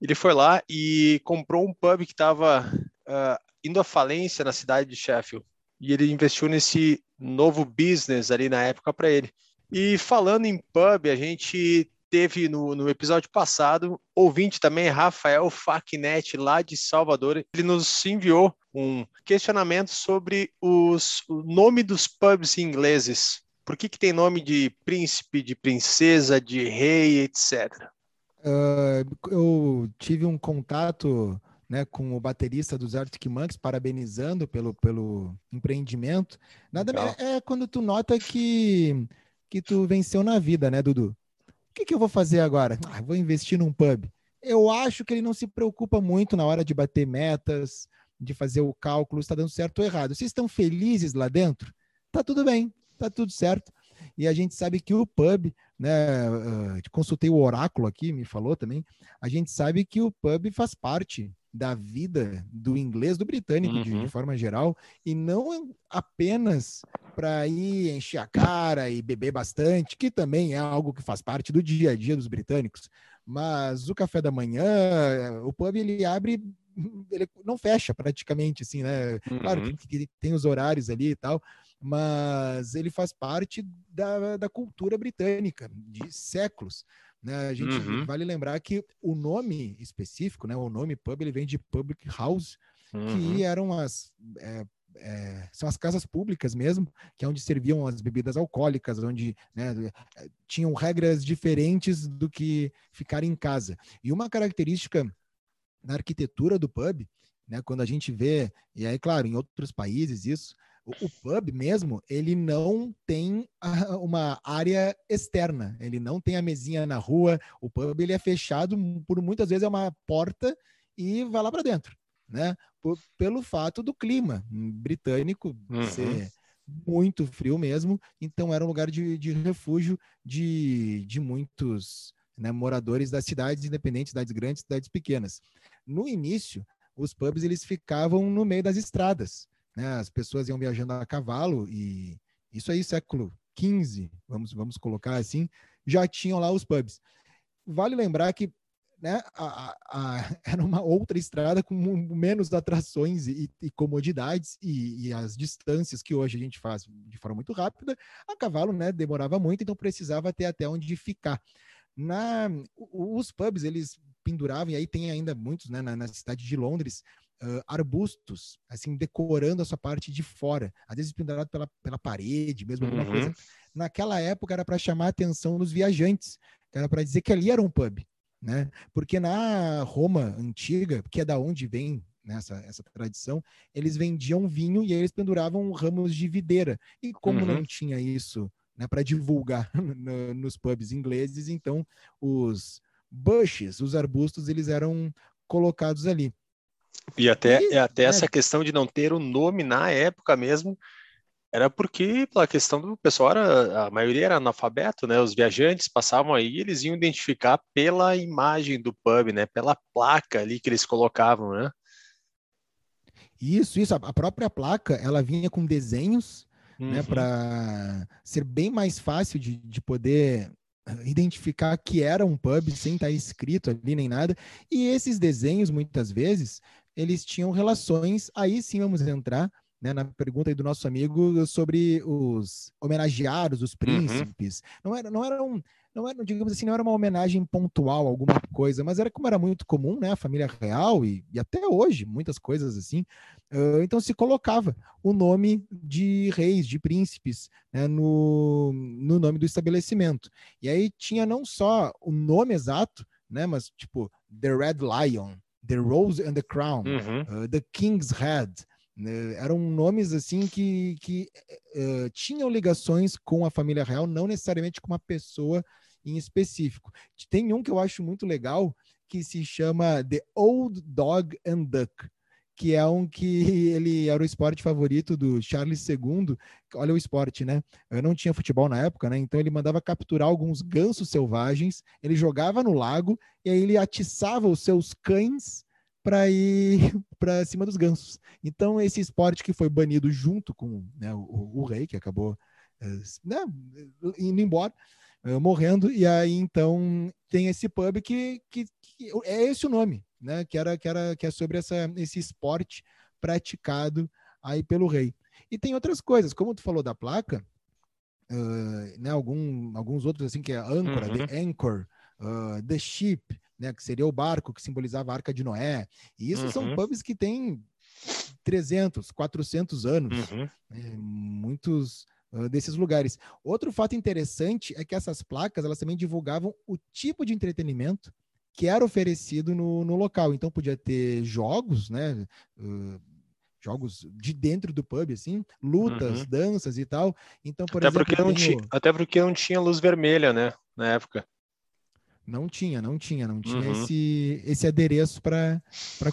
ele foi lá e comprou um pub que estava uh, ah, indo à falência na cidade de Sheffield. E ele investiu nesse novo business ali na época para ele. E falando em pub, a gente teve no, no episódio passado, ouvinte também, Rafael Facnet, lá de Salvador, ele nos enviou um questionamento sobre os, o nome dos pubs ingleses. Por que, que tem nome de príncipe, de princesa, de rei, etc. Uh, eu tive um contato né, com o baterista dos Arctic Monkeys, parabenizando pelo, pelo empreendimento. Nada é, é quando tu nota que, que tu venceu na vida, né, Dudu? Que, que eu vou fazer agora? Ah, vou investir num pub. Eu acho que ele não se preocupa muito na hora de bater metas, de fazer o cálculo, está dando certo ou errado. Vocês estão felizes lá dentro? Tá tudo bem, tá tudo certo. E a gente sabe que o pub, né, uh, consultei o oráculo aqui, me falou também, a gente sabe que o pub faz parte da vida do inglês, do britânico uhum. de, de, uhum. forma geral, e não apenas para ir encher a cara e beber bastante, que também é algo que faz parte do dia a dia dos britânicos. Mas o café da manhã, o pub ele abre, ele não fecha praticamente, assim, né? Uhum. Claro que, que tem os horários ali e tal, mas ele faz parte da, da cultura britânica de séculos. Né? A gente uhum. vale lembrar que o nome específico, né, o nome pub, ele vem de public house, uhum. que eram as é, é, são as casas públicas mesmo, que é onde serviam as bebidas alcoólicas, onde né, é, tinham regras diferentes do que ficar em casa. E uma característica da arquitetura do pub, né, quando a gente vê, e aí, claro, em outros países isso, o, pub mesmo, ele não tem uma área externa, ele não tem a mesinha na rua, o pub ele é fechado, por muitas vezes é uma porta e vai lá para dentro, né? Por, pelo fato do clima britânico uhum. ser muito frio mesmo, então era um lugar de, de refúgio de, de muitos né, moradores das cidades independentes, cidades grandes, cidades pequenas. No início, os pubs eles ficavam no meio das estradas, né? As pessoas iam viajando a cavalo e isso aí século XV, vamos vamos colocar assim, já tinham lá os pubs. Vale lembrar que né, a, a, era uma outra estrada com menos atrações e, e comodidades e, e, as distâncias que hoje a gente faz de forma muito rápida, a cavalo né, demorava muito, então precisava ter até onde ficar. Na, os pubs, eles penduravam, e aí tem ainda muitos né, na, na cidade de Londres, uh, arbustos, assim, decorando a sua parte de fora, às vezes pendurado pela, pela parede, mesmo alguma uhum. coisa. Naquela época era para chamar a atenção dos viajantes, era para dizer que ali era um pub, né? Porque na Roma antiga, que é da onde vem nessa né, essa tradição, eles vendiam vinho e aí eles penduravam ramos de videira. E como uhum. não tinha isso né, para divulgar no, nos pubs ingleses, então os bushes, os arbustos, eles eram colocados ali. E até, e, até é. essa questão de não ter o nome na época mesmo, era porque pela questão do pessoal era a maioria era analfabeto, né? Os viajantes passavam aí, eles iam identificar pela imagem do pub, né? Pela placa ali que eles colocavam, né? Isso, isso. A própria placa, ela vinha com desenhos, né? uhum. né? Para ser bem mais fácil de, de poder identificar que era um pub sem estar escrito ali nem nada. E esses desenhos, muitas vezes, eles tinham relações. Aí sim vamos entrar né, na pergunta do nosso amigo sobre os homenageados, os uhum. príncipes. Uhum. Não era, não era um, não era, digamos assim, não era uma homenagem pontual a alguma coisa, mas era como era muito comum, né, a família real e, e até hoje muitas coisas assim. Uh, então se colocava o nome de reis, de príncipes, né, no, no nome do estabelecimento. E aí tinha não só o nome exato, né, mas tipo The Red Lion, The Rose and the Crown, uhum. uh, The King's Head. Né? Eram nomes assim que, que uh, tinham ligações com a família real, não necessariamente com uma pessoa em específico. Tem um que eu acho muito legal que se chama The Old Dog and Duck, que é um que ele era o esporte favorito do Charles II. Olha o esporte, né? Eu não tinha futebol na época, né? Então ele mandava capturar alguns gansos selvagens, ele jogava no lago e aí ele atiçava os seus cães para ir para cima dos gansos. Então esse esporte que foi banido junto com né, o, o, rei que acabou eh, né, indo embora, uh, morrendo e aí então tem esse pub que, que, que é esse o nome né? Que era que era que é sobre essa, esse esporte praticado aí pelo rei. E tem outras coisas, como tu falou da placa, uh, né? Algum, alguns outros assim que é âncora, uhum. the anchor, uh, the ship, né? Que seria o barco que simbolizava a Arca de Noé. E isso uhum. são pubs que têm 300, 400 anos, uhum. né, muitos uh, desses lugares. Outro fato interessante é que essas placas elas também divulgavam o tipo de entretenimento que era oferecido no, no local. Então podia ter jogos, né? Uh, jogos de dentro do pub, assim, lutas, uhum. danças e tal. Então, por até exemplo, porque não tinha, até porque não tinha luz vermelha, né, na época. Não tinha, não tinha, não tinha uhum. esse, esse adereço para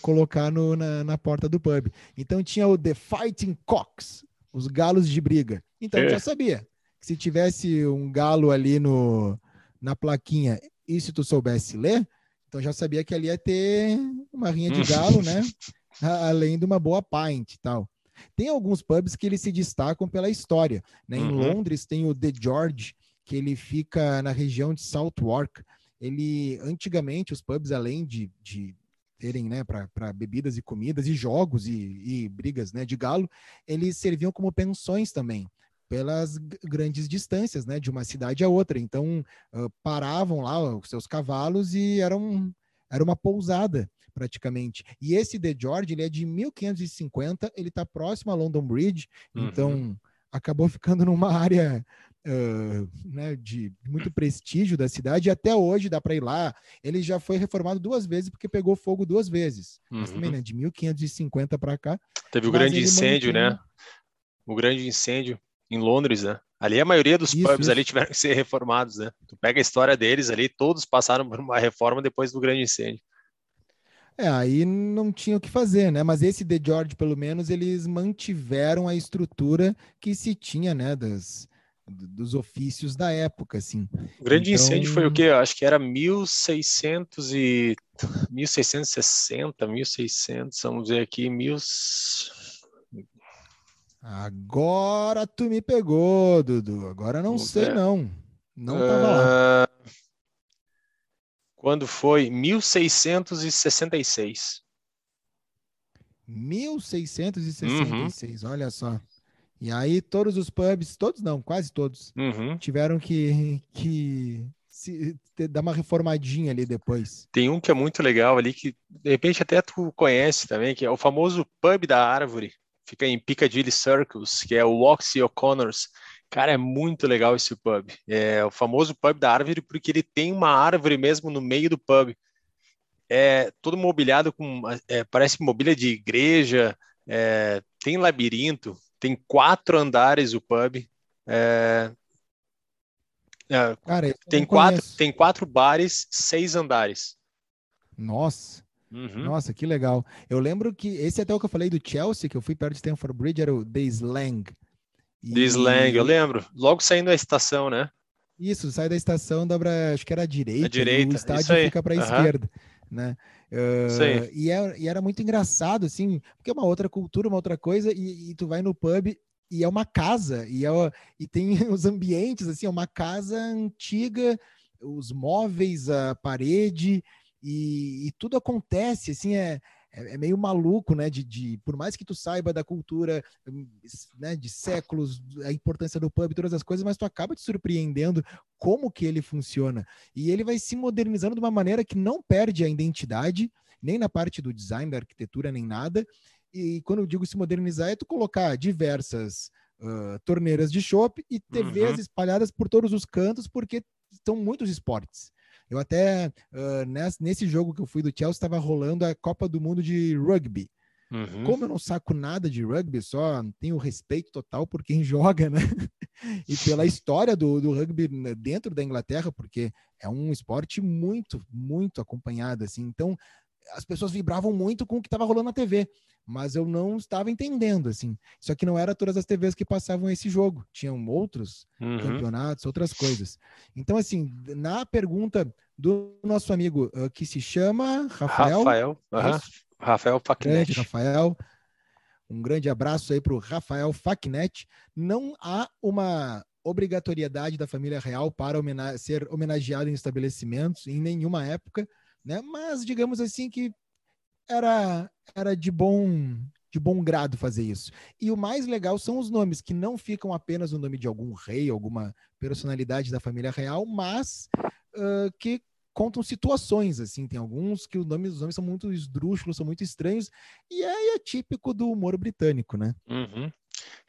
colocar no, na, na porta do pub. Então tinha o The Fighting Cocks, os galos de briga. Então é. já sabia que se tivesse um galo ali no, na plaquinha e se tu soubesse ler, então já sabia que ali ia ter uma rinha de galo, né? além de uma boa pint e tal. Tem alguns pubs que eles se destacam pela história. Né? Em uhum. Londres tem o The George, que ele fica na região de Southwark. Ele, antigamente, os pubs, além de, de terem né, para bebidas e comidas e jogos e, e, brigas né, de galo, eles serviam como pensões também pelas grandes distâncias né, de uma cidade a outra. Então, uh, paravam lá os seus cavalos e eram, era uma pousada praticamente. E esse The George, ele é de 1550, ele está próximo a London Bridge, uhum. então acabou ficando numa área uh, né, de muito prestígio da cidade, e até hoje dá para ir lá. Ele já foi reformado duas vezes porque pegou fogo duas vezes. Uhum. Mas também, uhum. né, de 1550 para cá. Teve o grande incêndio, mantém... né? O grande incêndio em Londres, né? Ali a maioria dos isso, pubs isso. ali tiveram que ser reformados, né? Tu pega a história deles ali, todos passaram por uma reforma depois do grande incêndio. É, aí não tinha o que fazer, né? Mas esse The George, pelo menos, eles mantiveram a estrutura que se tinha, né? Das, dos ofícios da época, assim. O grande então... incêndio foi o quê? Eu acho que era 1600 e 1660, 1600, vamos ver aqui, mil... Agora tu me pegou, Dudu. Agora não vamos sei ver. não. Não uh... tava lá. Quando foi 1666. 1666, uhum. olha só. E aí todos os pubs, todos não, quase todos, uhum. tiveram que, que se, dar uma reformadinha ali depois. Tem um que é muito legal ali, que de repente até tu conhece também, que é o famoso pub da árvore. Fica em Piccadilly Circus, que é o Oxy O'Connors. Cara, é muito legal esse pub. É o famoso pub da árvore, porque ele tem uma árvore mesmo no meio do pub. É todo mobiliado com, é, parece mobília de igreja, é, tem labirinto, tem quatro andares o pub. É, é, Cara, tem quatro, tem quatro bares, seis andares. Nossa. Uhum. Nossa, que legal. Eu lembro que esse até o que eu falei do Chelsea, que eu fui perto de Stanford Bridge, era o The Slang. De slang, eu lembro. Logo saindo da estação, né? Isso, sai da estação, dobra, acho que era a direita, a direita o estádio fica para a uhum. esquerda, né? Uh, e, é, e, era muito engraçado, assim, porque é uma outra cultura, uma outra coisa, e, e tu vai no pub e é uma casa, e, é, e tem os ambientes, assim, é uma casa antiga, os móveis, a parede, e, e tudo acontece, assim, é, é, é, meio maluco, né? De, de, por mais que tu saiba da cultura, hum, né? De séculos, a importância do pub, todas as coisas, mas tu acaba te surpreendendo como que ele funciona. E ele vai se modernizando de uma maneira que não perde a identidade, nem na parte do design, da arquitetura, nem nada. E quando eu digo se modernizar, é tu colocar diversas uh, torneiras de chopp e TVs uhum. espalhadas por todos os cantos, porque estão muitos esportes. Eu até, uh, nesse, jogo que eu fui do Chelsea, estava rolando a Copa do Mundo de Rugby. Uhum. Como eu não saco nada de rugby, só tenho respeito total por quem joga, né? e pela história do, do rugby dentro da Inglaterra, porque é um esporte muito, muito acompanhado, assim. Então, as pessoas vibravam muito com o que estava rolando na TV mas eu não estava entendendo, assim. Só que não era todas as TVs que passavam esse jogo, tinham outros uhum. campeonatos, outras coisas. Então, assim, na pergunta do nosso amigo uh, que se chama Rafael. Rafael, uhum. Rafael Facnet. Rafael. Um grande abraço aí para o Rafael Facnet. Não há uma obrigatoriedade da família real para homena ser homenageado em estabelecimentos em nenhuma época, né? Mas digamos assim que era, era de bom de bom grado fazer isso. E o mais legal são os nomes, que não ficam apenas o nome de algum rei, alguma personalidade da família real, mas uh, que contam situações, assim, tem alguns que os nomes, os nomes são muito esdrúxulos, são muito estranhos, e é, é típico do humor britânico, né? Uhum.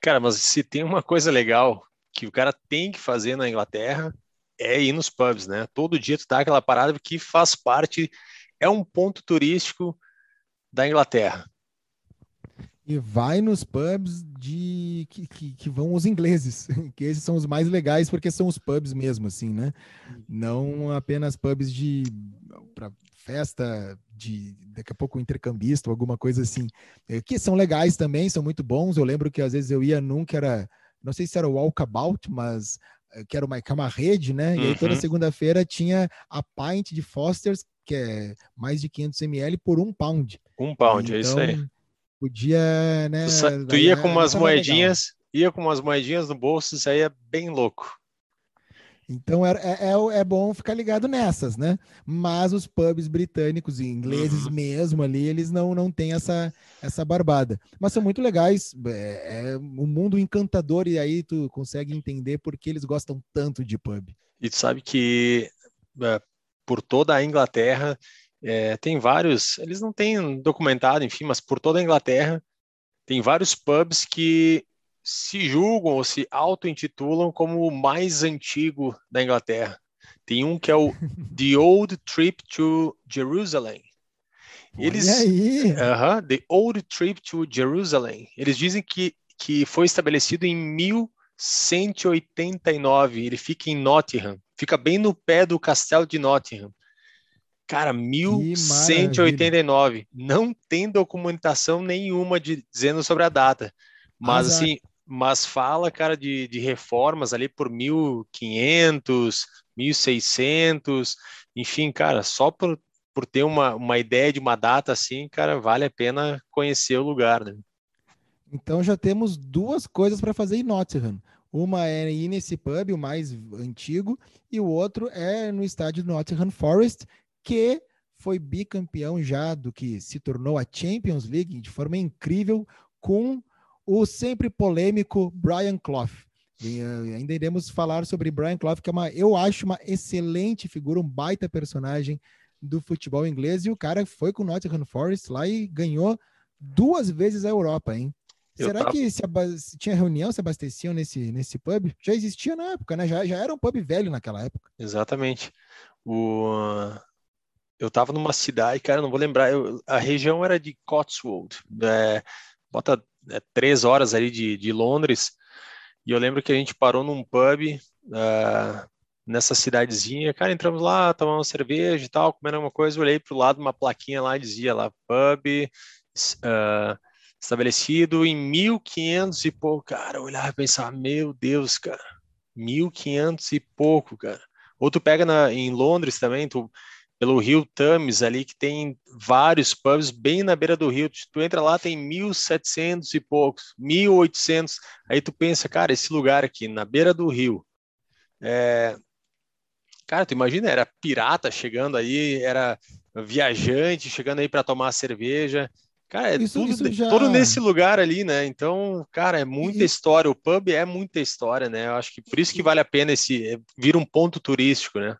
Cara, mas se tem uma coisa legal que o cara tem que fazer na Inglaterra, é ir nos pubs, né? Todo dia tu dá aquela parada que faz parte, é um ponto turístico da Inglaterra. E vai nos pubs de que, que, que, vão os ingleses, que esses são os mais legais porque são os pubs mesmo, assim, né? Não apenas pubs de para festa de daqui a pouco intercambista ou alguma coisa assim, que são legais também, são muito bons. Eu lembro que às vezes eu ia num que era, não sei se era o Walkabout, mas que era uma, que é uma rede, né? E aí toda uhum. segunda-feira tinha a pint de Foster's, que é mais de 500 ml por um pound. Um pound, então, é isso aí então, Podia, né? Tu, tu ia com umas moedinhas, legal. ia com umas moedinhas no bolso, isso aí é bem louco. Então é, é, é, bom ficar ligado nessas, né? Mas os pubs britânicos e ingleses uhum. mesmo ali, eles não, não têm essa, essa barbada. Mas são muito legais, é, é um mundo encantador e aí tu consegue entender por que eles gostam tanto de pub. E tu sabe que é, por toda a Inglaterra é, tem vários, eles não têm documentado, enfim, mas por toda a Inglaterra tem vários pubs que se julgam ou se auto-intitulam como o mais antigo da Inglaterra. Tem um que é o The Old Trip to Jerusalem. Eles, aí. Uh -huh, The Old Trip to Jerusalem. Eles dizem que, que foi estabelecido em 1189. Ele fica em Nottingham. Fica bem no pé do castelo de Nottingham. Cara, 1189. Não tem documentação nenhuma de, dizendo sobre a data. Mas Azar. assim, mas fala, cara, de, de reformas ali por 1500, 1600, enfim, cara, só por, por ter uma, uma ideia de uma data assim, cara, vale a pena conhecer o lugar, né? Então já temos duas coisas para fazer em Nottingham. Uma é ir nesse pub, o mais antigo, e o outro é no estádio Nottingham Forest, que foi bicampeão já do que se tornou a Champions League de forma incrível com o sempre polêmico Brian Clough. E, uh, ainda iremos falar sobre Brian Clough, que é uma, eu acho uma excelente figura, um baita personagem do futebol inglês. E o cara foi com o Nottingham Forest lá e ganhou duas vezes a Europa, hein? Eu Será tava... que se, tinha reunião, se abasteciam nesse, nesse pub? Já existia na época, né? Já, já era um pub velho naquela época. Exatamente. O, eu estava numa cidade, cara, não vou lembrar, eu, a região era de Cotswold, é, bota é, três horas ali de, de, Londres, e eu lembro que a gente parou num pub uh, nessa cidadezinha, cara, entramos lá, tomamos cerveja e tal, comendo alguma coisa, olhei para o lado uma plaquinha lá, dizia lá, pub uh, estabelecido em 1500 e pouco, cara, eu olhava e pensava, meu Deus, cara, 1500 e pouco, cara. Ou tu pega na, em Londres também, tu pelo rio Thames ali, que tem vários pubs bem na beira do rio. Tu entra lá, tem 1.700 e poucos, 1.800. Aí tu pensa, cara, esse lugar aqui, na beira do rio, é... Cara, tu imagina, era pirata chegando aí, era viajante chegando aí para tomar cerveja. Cara, é isso, tudo, isso já... tudo nesse lugar ali, né? Então, cara, é muita e... história. O pub é muita história, né? Eu acho que por isso que vale a pena esse é, vir um ponto turístico, né?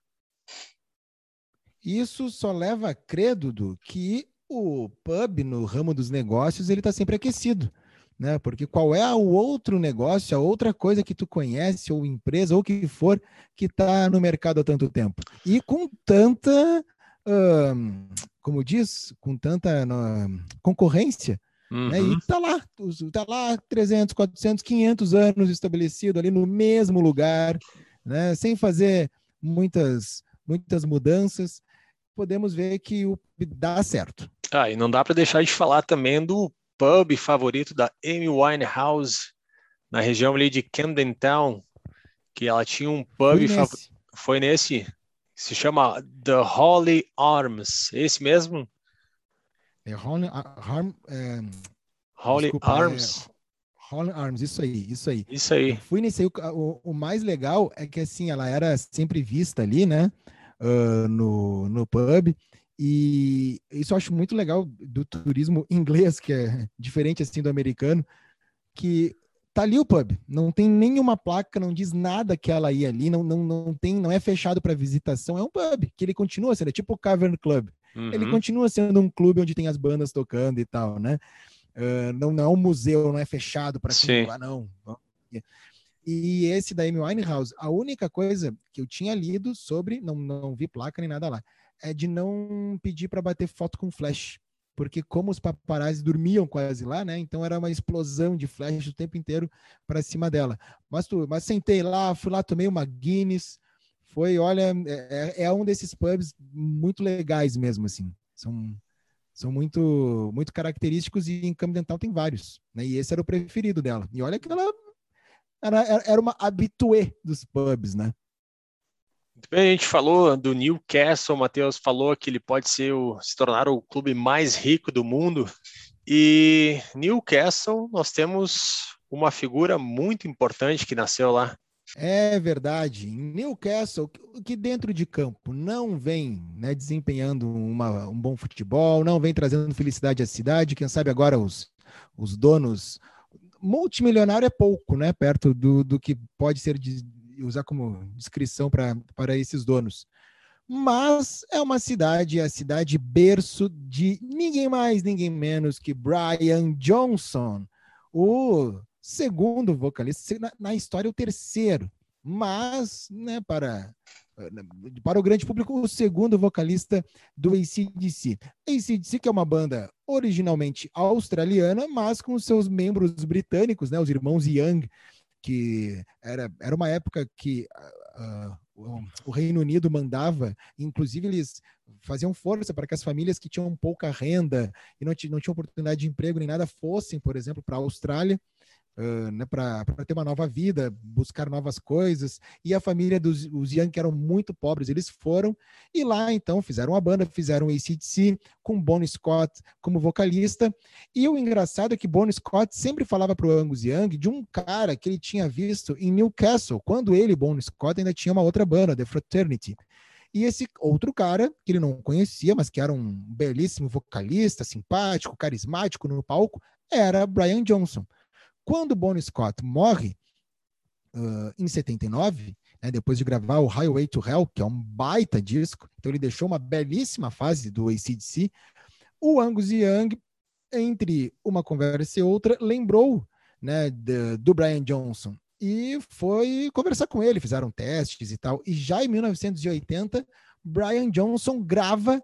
Isso só leva a crer, Dudu, que o pub no ramo dos negócios ele está sempre aquecido. Né? Porque qual é o outro negócio, a outra coisa que tu conhece, ou empresa, ou que for, que está no mercado há tanto tempo? E com tanta, hum, como diz, com tanta hum, concorrência, uhum. né? E uhum. tá lá, tá lá 300, 400, 500 anos estabelecido ali no mesmo lugar, né? Sem fazer muitas, muitas mudanças podemos ver que o dá certo. Ah, e não dá para deixar de falar também do pub favorito da Amy Winehouse, na região ali de Camden Town, que ela tinha um pub. Foi nesse, Foi nesse se chama The Holy Arms. Esse mesmo? The Holy, Arm, é, Holy desculpa, Arms. É, Holy Arms, isso aí, isso aí. Isso aí. Eu fui nesse aí, o, o, mais legal é que assim, ela era sempre vista ali, né? Uh, no, no pub. E isso eu acho muito legal do turismo inglês, que é diferente assim do americano, que tá ali o pub, não tem nenhuma placa, não diz nada que ela ia ali, não, não, não tem, não é fechado para visitação, é um pub, que ele continua sendo, é tipo o Cavern Club. Uhum. Ele continua sendo um clube onde tem as bandas tocando e tal, né? Uh, não, não é um museu, não é fechado para quem lá, não. E esse da Amy Winehouse, a única coisa que eu tinha lido sobre, não, não vi placa nem nada lá, é de não pedir para bater foto com flash. Porque como os paparazzi dormiam quase lá, né? Então era uma explosão de flash o tempo inteiro para cima dela. Mas, tu, mas sentei lá, fui lá, tomei uma Guinness. Foi, olha, é, é, é um desses pubs muito legais mesmo, assim. São são muito muito característicos e em Camden Town tem vários, né? E esse era o preferido dela. E olha que ela era, era uma habituê dos pubs, né? Muito bem, a gente falou do Newcastle, o Matheus falou que ele pode ser o, se tornar o clube mais rico do mundo. E Newcastle, nós temos uma figura muito importante que nasceu lá. É verdade. Newcastle, que dentro de campo não vem né, desempenhando uma, um bom futebol, não vem trazendo felicidade à cidade. Quem sabe agora os, os donos. Multimilionário é pouco, né? Perto do, do que pode ser de, usar como descrição para esses donos. Mas é uma cidade, a cidade berço de ninguém mais, ninguém menos que Brian Johnson, o segundo vocalista, na, na história o terceiro, mas né, para, para o grande público, o segundo vocalista do ACDC. ACDC que é uma banda originalmente australiana, mas com seus membros britânicos, né, os irmãos Young, que era, era uma época que uh, o, o Reino Unido mandava, inclusive eles faziam força para que as famílias que tinham pouca renda e não, não tinham oportunidade de emprego nem nada fossem, por exemplo, para a Austrália uh, né, para ter uma nova vida, buscar novas coisas. E a família dos os Young, que eram muito pobres, eles foram e lá então fizeram a banda, fizeram ACDC com Bon Scott como vocalista. E o engraçado é que Bon Scott sempre falava para o Angus Young de um cara que ele tinha visto em Newcastle, quando ele, Bon Scott, ainda tinha uma outra banda, The Fraternity. E esse outro cara, que ele não conhecia, mas que era um belíssimo vocalista, simpático, carismático no palco, era Brian Johnson. Quando Bon Scott morre, uh, em 79, né, depois de gravar o Highway to Hell, que é um baita disco, então ele deixou uma belíssima fase do ACDC, o Angus Young, entre uma conversa e outra, lembrou né, de, do Brian Johnson e foi conversar com ele, fizeram testes e tal. E já em 1980, Brian Johnson grava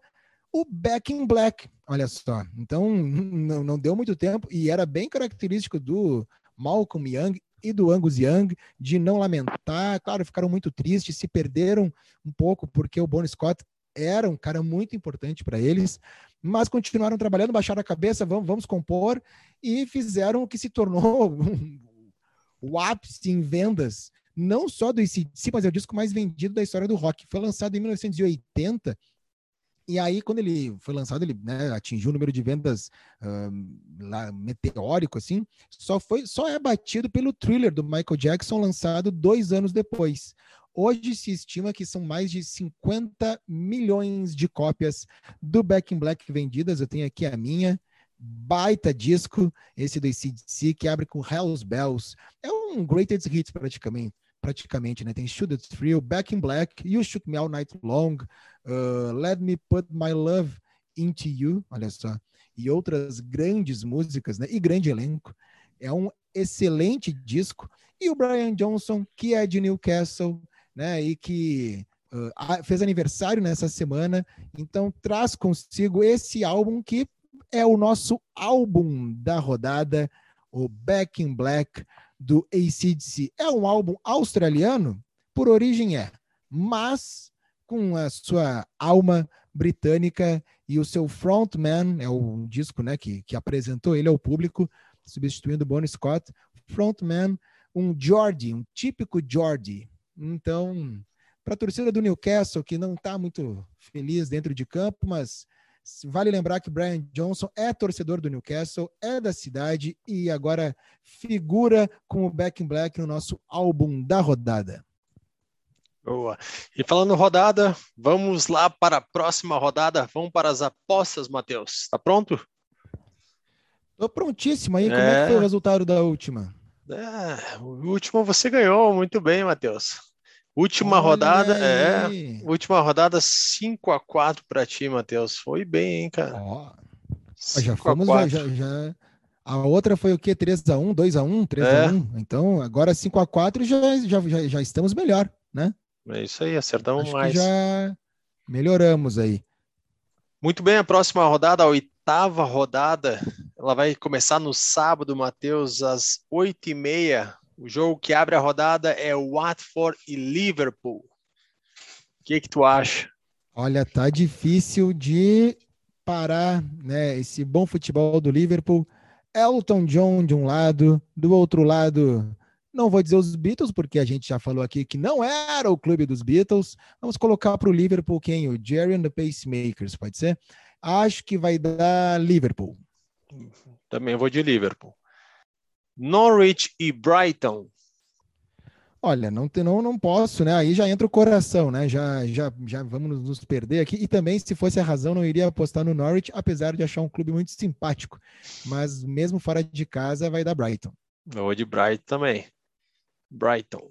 o Back in Black. Olha só. Então, não, não deu muito tempo e era bem característico do Malcolm Young e do Angus Young de não lamentar. Claro, ficaram muito tristes, se perderam um pouco porque o Bon Scott era um cara muito importante para eles, mas continuaram trabalhando, baixaram a cabeça, vamos, vamos compor e fizeram o que se tornou o ápice em vendas, não só do ICDC, mas é o disco mais vendido da história do rock. Foi lançado em 1980 e aí, quando ele foi lançado, ele né, atingiu um número de vendas lá, meteórico, assim, só, foi, só é batido pelo thriller do Michael Jackson, lançado dois anos depois. Hoje se estima que são mais de 50 milhões de cópias do Back in Black vendidas. Eu tenho aqui a minha. Baita disco, esse do ACDC, que abre com Hell's Bells. É um greatest hits praticamente praticamente, né? Tem Shoot It Thrill, Back in Black, You Shook Me All Night Long, uh, Let Me Put My Love Into You, olha só, e outras grandes músicas, né? E grande elenco. É um excelente disco. E o Brian Johnson, que é de Newcastle, né? E que uh, fez aniversário nessa semana, então traz consigo esse álbum que é o nosso álbum da rodada, o Back in Black do ACDC. É um álbum australiano? Por origem é, mas com a sua alma britânica e o seu frontman, é o disco né, que, que apresentou ele ao público, substituindo Bonnie Scott, frontman, um Geordie, um típico Geordie. Então, para a torcida do Newcastle, que não está muito feliz dentro de campo, mas Vale lembrar que Brian Johnson é torcedor do Newcastle, é da cidade e agora figura com o Back in Black no nosso álbum da rodada. Boa. E falando rodada, vamos lá para a próxima rodada. Vamos para as apostas, Matheus. Está pronto? Estou prontíssimo aí. É... Como é que foi o resultado da última? É, o último você ganhou. Muito bem, Matheus. Última Olha rodada, é, aí. é. Última rodada 5 a 4 para ti, Matheus. Foi bem, hein, cara? Ó, já fomos, já, já, A outra foi o quê? 3x1, 2x1, 3x1. É. Então, agora 5x4 já, já, já, já estamos melhor, né? É isso aí, acertamos Acho mais. já melhoramos aí. Muito bem, a próxima rodada, a oitava rodada, ela vai começar no sábado, Matheus, às 8h30. O jogo que abre a rodada é Watford e Liverpool. O que, que tu acha? Olha, tá difícil de parar né, esse bom futebol do Liverpool. Elton John de um lado, do outro lado, não vou dizer os Beatles, porque a gente já falou aqui que não era o clube dos Beatles. Vamos colocar para o Liverpool quem? O Jerry and the Pacemakers, pode ser? Acho que vai dar Liverpool. Também vou de Liverpool. Norwich e Brighton. Olha, não, não, não posso, né? Aí já entra o coração, né? Já, já, já vamos nos perder aqui. E também, se fosse a razão, não iria apostar no Norwich, apesar de achar um clube muito simpático. Mas mesmo fora de casa, vai dar Brighton. Eu vou de Brighton também. Brighton.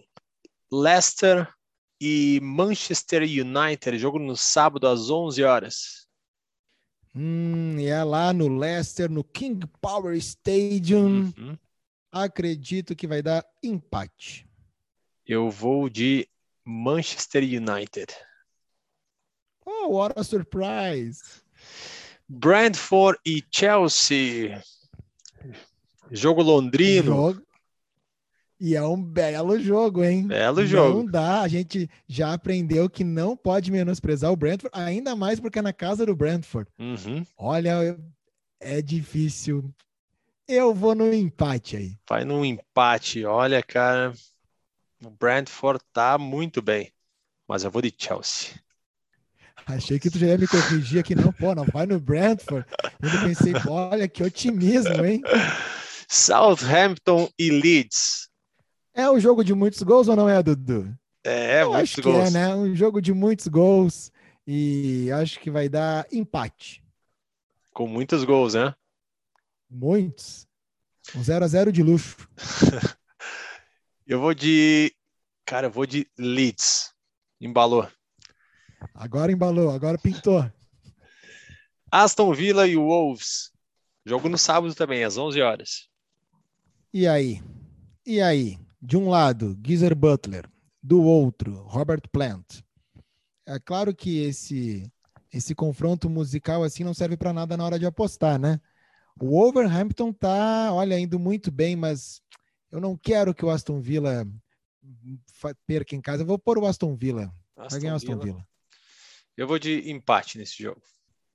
Leicester e Manchester United, jogo no sábado às 11 horas. Hum, é lá no Leicester, no King Power Stadium. Uhum. Acredito que vai dar empate. Eu vou de Manchester United. Oh, what a surprise! Brentford e Chelsea. Jogo londrino. Jogo... E é um belo jogo, hein? Belo jogo. Não dá, a gente já aprendeu que não pode menosprezar o Brentford, ainda mais porque é na casa do Brentford. Uhum. Olha, é difícil. Eu vou no empate aí. Vai no empate. Olha, cara, o Brentford tá muito bem, mas eu vou de Chelsea. Achei que tu já ia me corrigir aqui, não, pô, não vai no Brentford. Eu pensei, olha que otimismo, hein? Southampton e Leeds. É um jogo de muitos gols ou não é, Dudu? É, Eu muitos gols. É, né? Um jogo de muitos gols e acho que vai dar empate. Com muitos gols, né? Muitos. Um 0 a 0 de luxo. Eu vou de. Cara, eu vou de Leeds. Embalou. Agora embalou, agora pintou. Aston Villa e Wolves. Jogo no sábado também, às 11 horas. E aí? E aí? De um lado, Geezer Butler. Do outro, Robert Plant. É claro que esse esse confronto musical assim não serve para nada na hora de apostar, né? O Wolverhampton tá, olha, indo muito bem, mas eu não quero que o Aston Villa perca em casa. Eu vou pôr o Aston Villa. Aston Vai ganhar o Aston Villa. Villa. Eu vou de empate nesse jogo.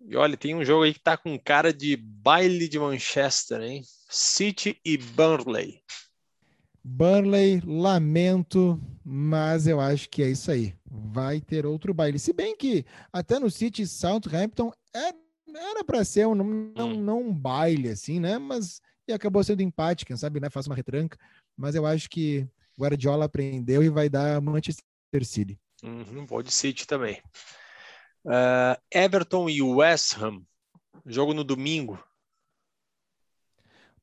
E olha, tem um jogo aí que tá com cara de baile de Manchester, hein? City e Burnley. Burnley, lamento, mas eu acho que é isso aí. Vai ter outro baile. Se bem que até no City Southampton é, era para ser um, não, hum. não um baile assim, né? Mas e acabou sendo empate, quem sabe, né? Faz uma retranca. Mas eu acho que o Guardiola aprendeu e vai dar Manchester City. Uhum, vou de City também. Uh, Everton e West Ham. Jogo no domingo.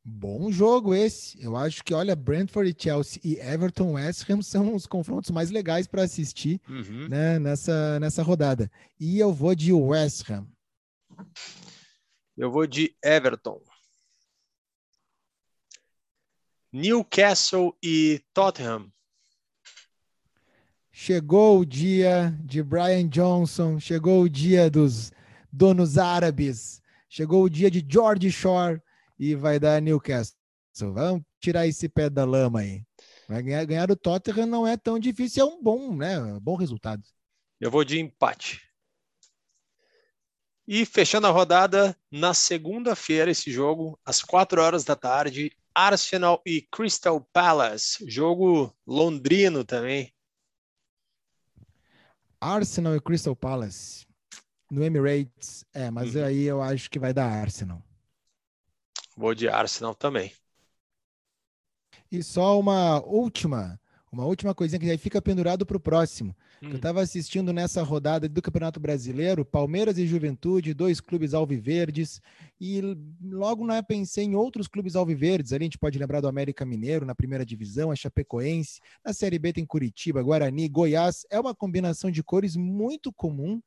Bom jogo esse. Eu acho que, olha, Brentford e Chelsea e Everton West Ham são os confrontos mais legais para assistir uhum. né, nessa, nessa rodada. E eu vou de West Ham. Eu vou de Everton. Newcastle e Tottenham. Chegou o dia de Brian Johnson, chegou o dia dos donos árabes, chegou o dia de George Shore e vai dar Newcastle. Vamos tirar esse pé da lama aí. Vai ganhar, ganhar o Tottenham não é tão difícil, é um bom, né? Bom resultado. Eu vou de empate. E fechando a rodada, na segunda-feira, esse jogo, às quatro horas da tarde, Arsenal e Crystal Palace, jogo londrino também. Arsenal e Crystal Palace no Emirates, é, mas uhum. aí eu acho que vai dar Arsenal. Vou de Arsenal também. E só uma última uma última coisinha que aí fica pendurado para o próximo. Hum. Eu estava assistindo nessa rodada do Campeonato Brasileiro, Palmeiras e Juventude, dois clubes alviverdes, e logo né, pensei em outros clubes alviverdes. Ali a gente pode lembrar do América Mineiro na primeira divisão, a Chapecoense, na Série B tem Curitiba, Guarani, Goiás. É uma combinação de cores muito comum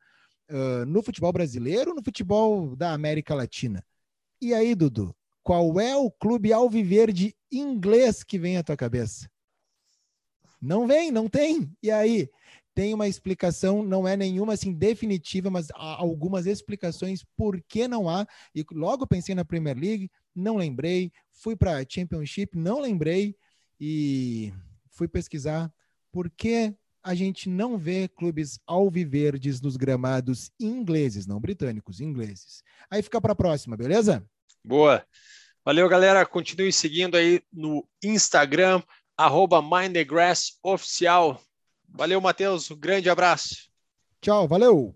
uh, no futebol brasileiro, no futebol da América Latina. E aí, Dudu, qual é o clube alviverde inglês que vem à tua cabeça? Não vem, não tem. E aí? Tem uma explicação, não é nenhuma assim definitiva, mas há algumas explicações por que não há. E logo pensei na Premier League, não lembrei. Fui para a Championship, não lembrei. E fui pesquisar por que a gente não vê clubes alviverdes nos gramados ingleses, não britânicos, ingleses. Aí fica para a próxima, beleza? Boa. Valeu, galera. Continue seguindo aí no Instagram, arroba Oficial. Valeu, Matheus. Um grande abraço. Tchau, valeu.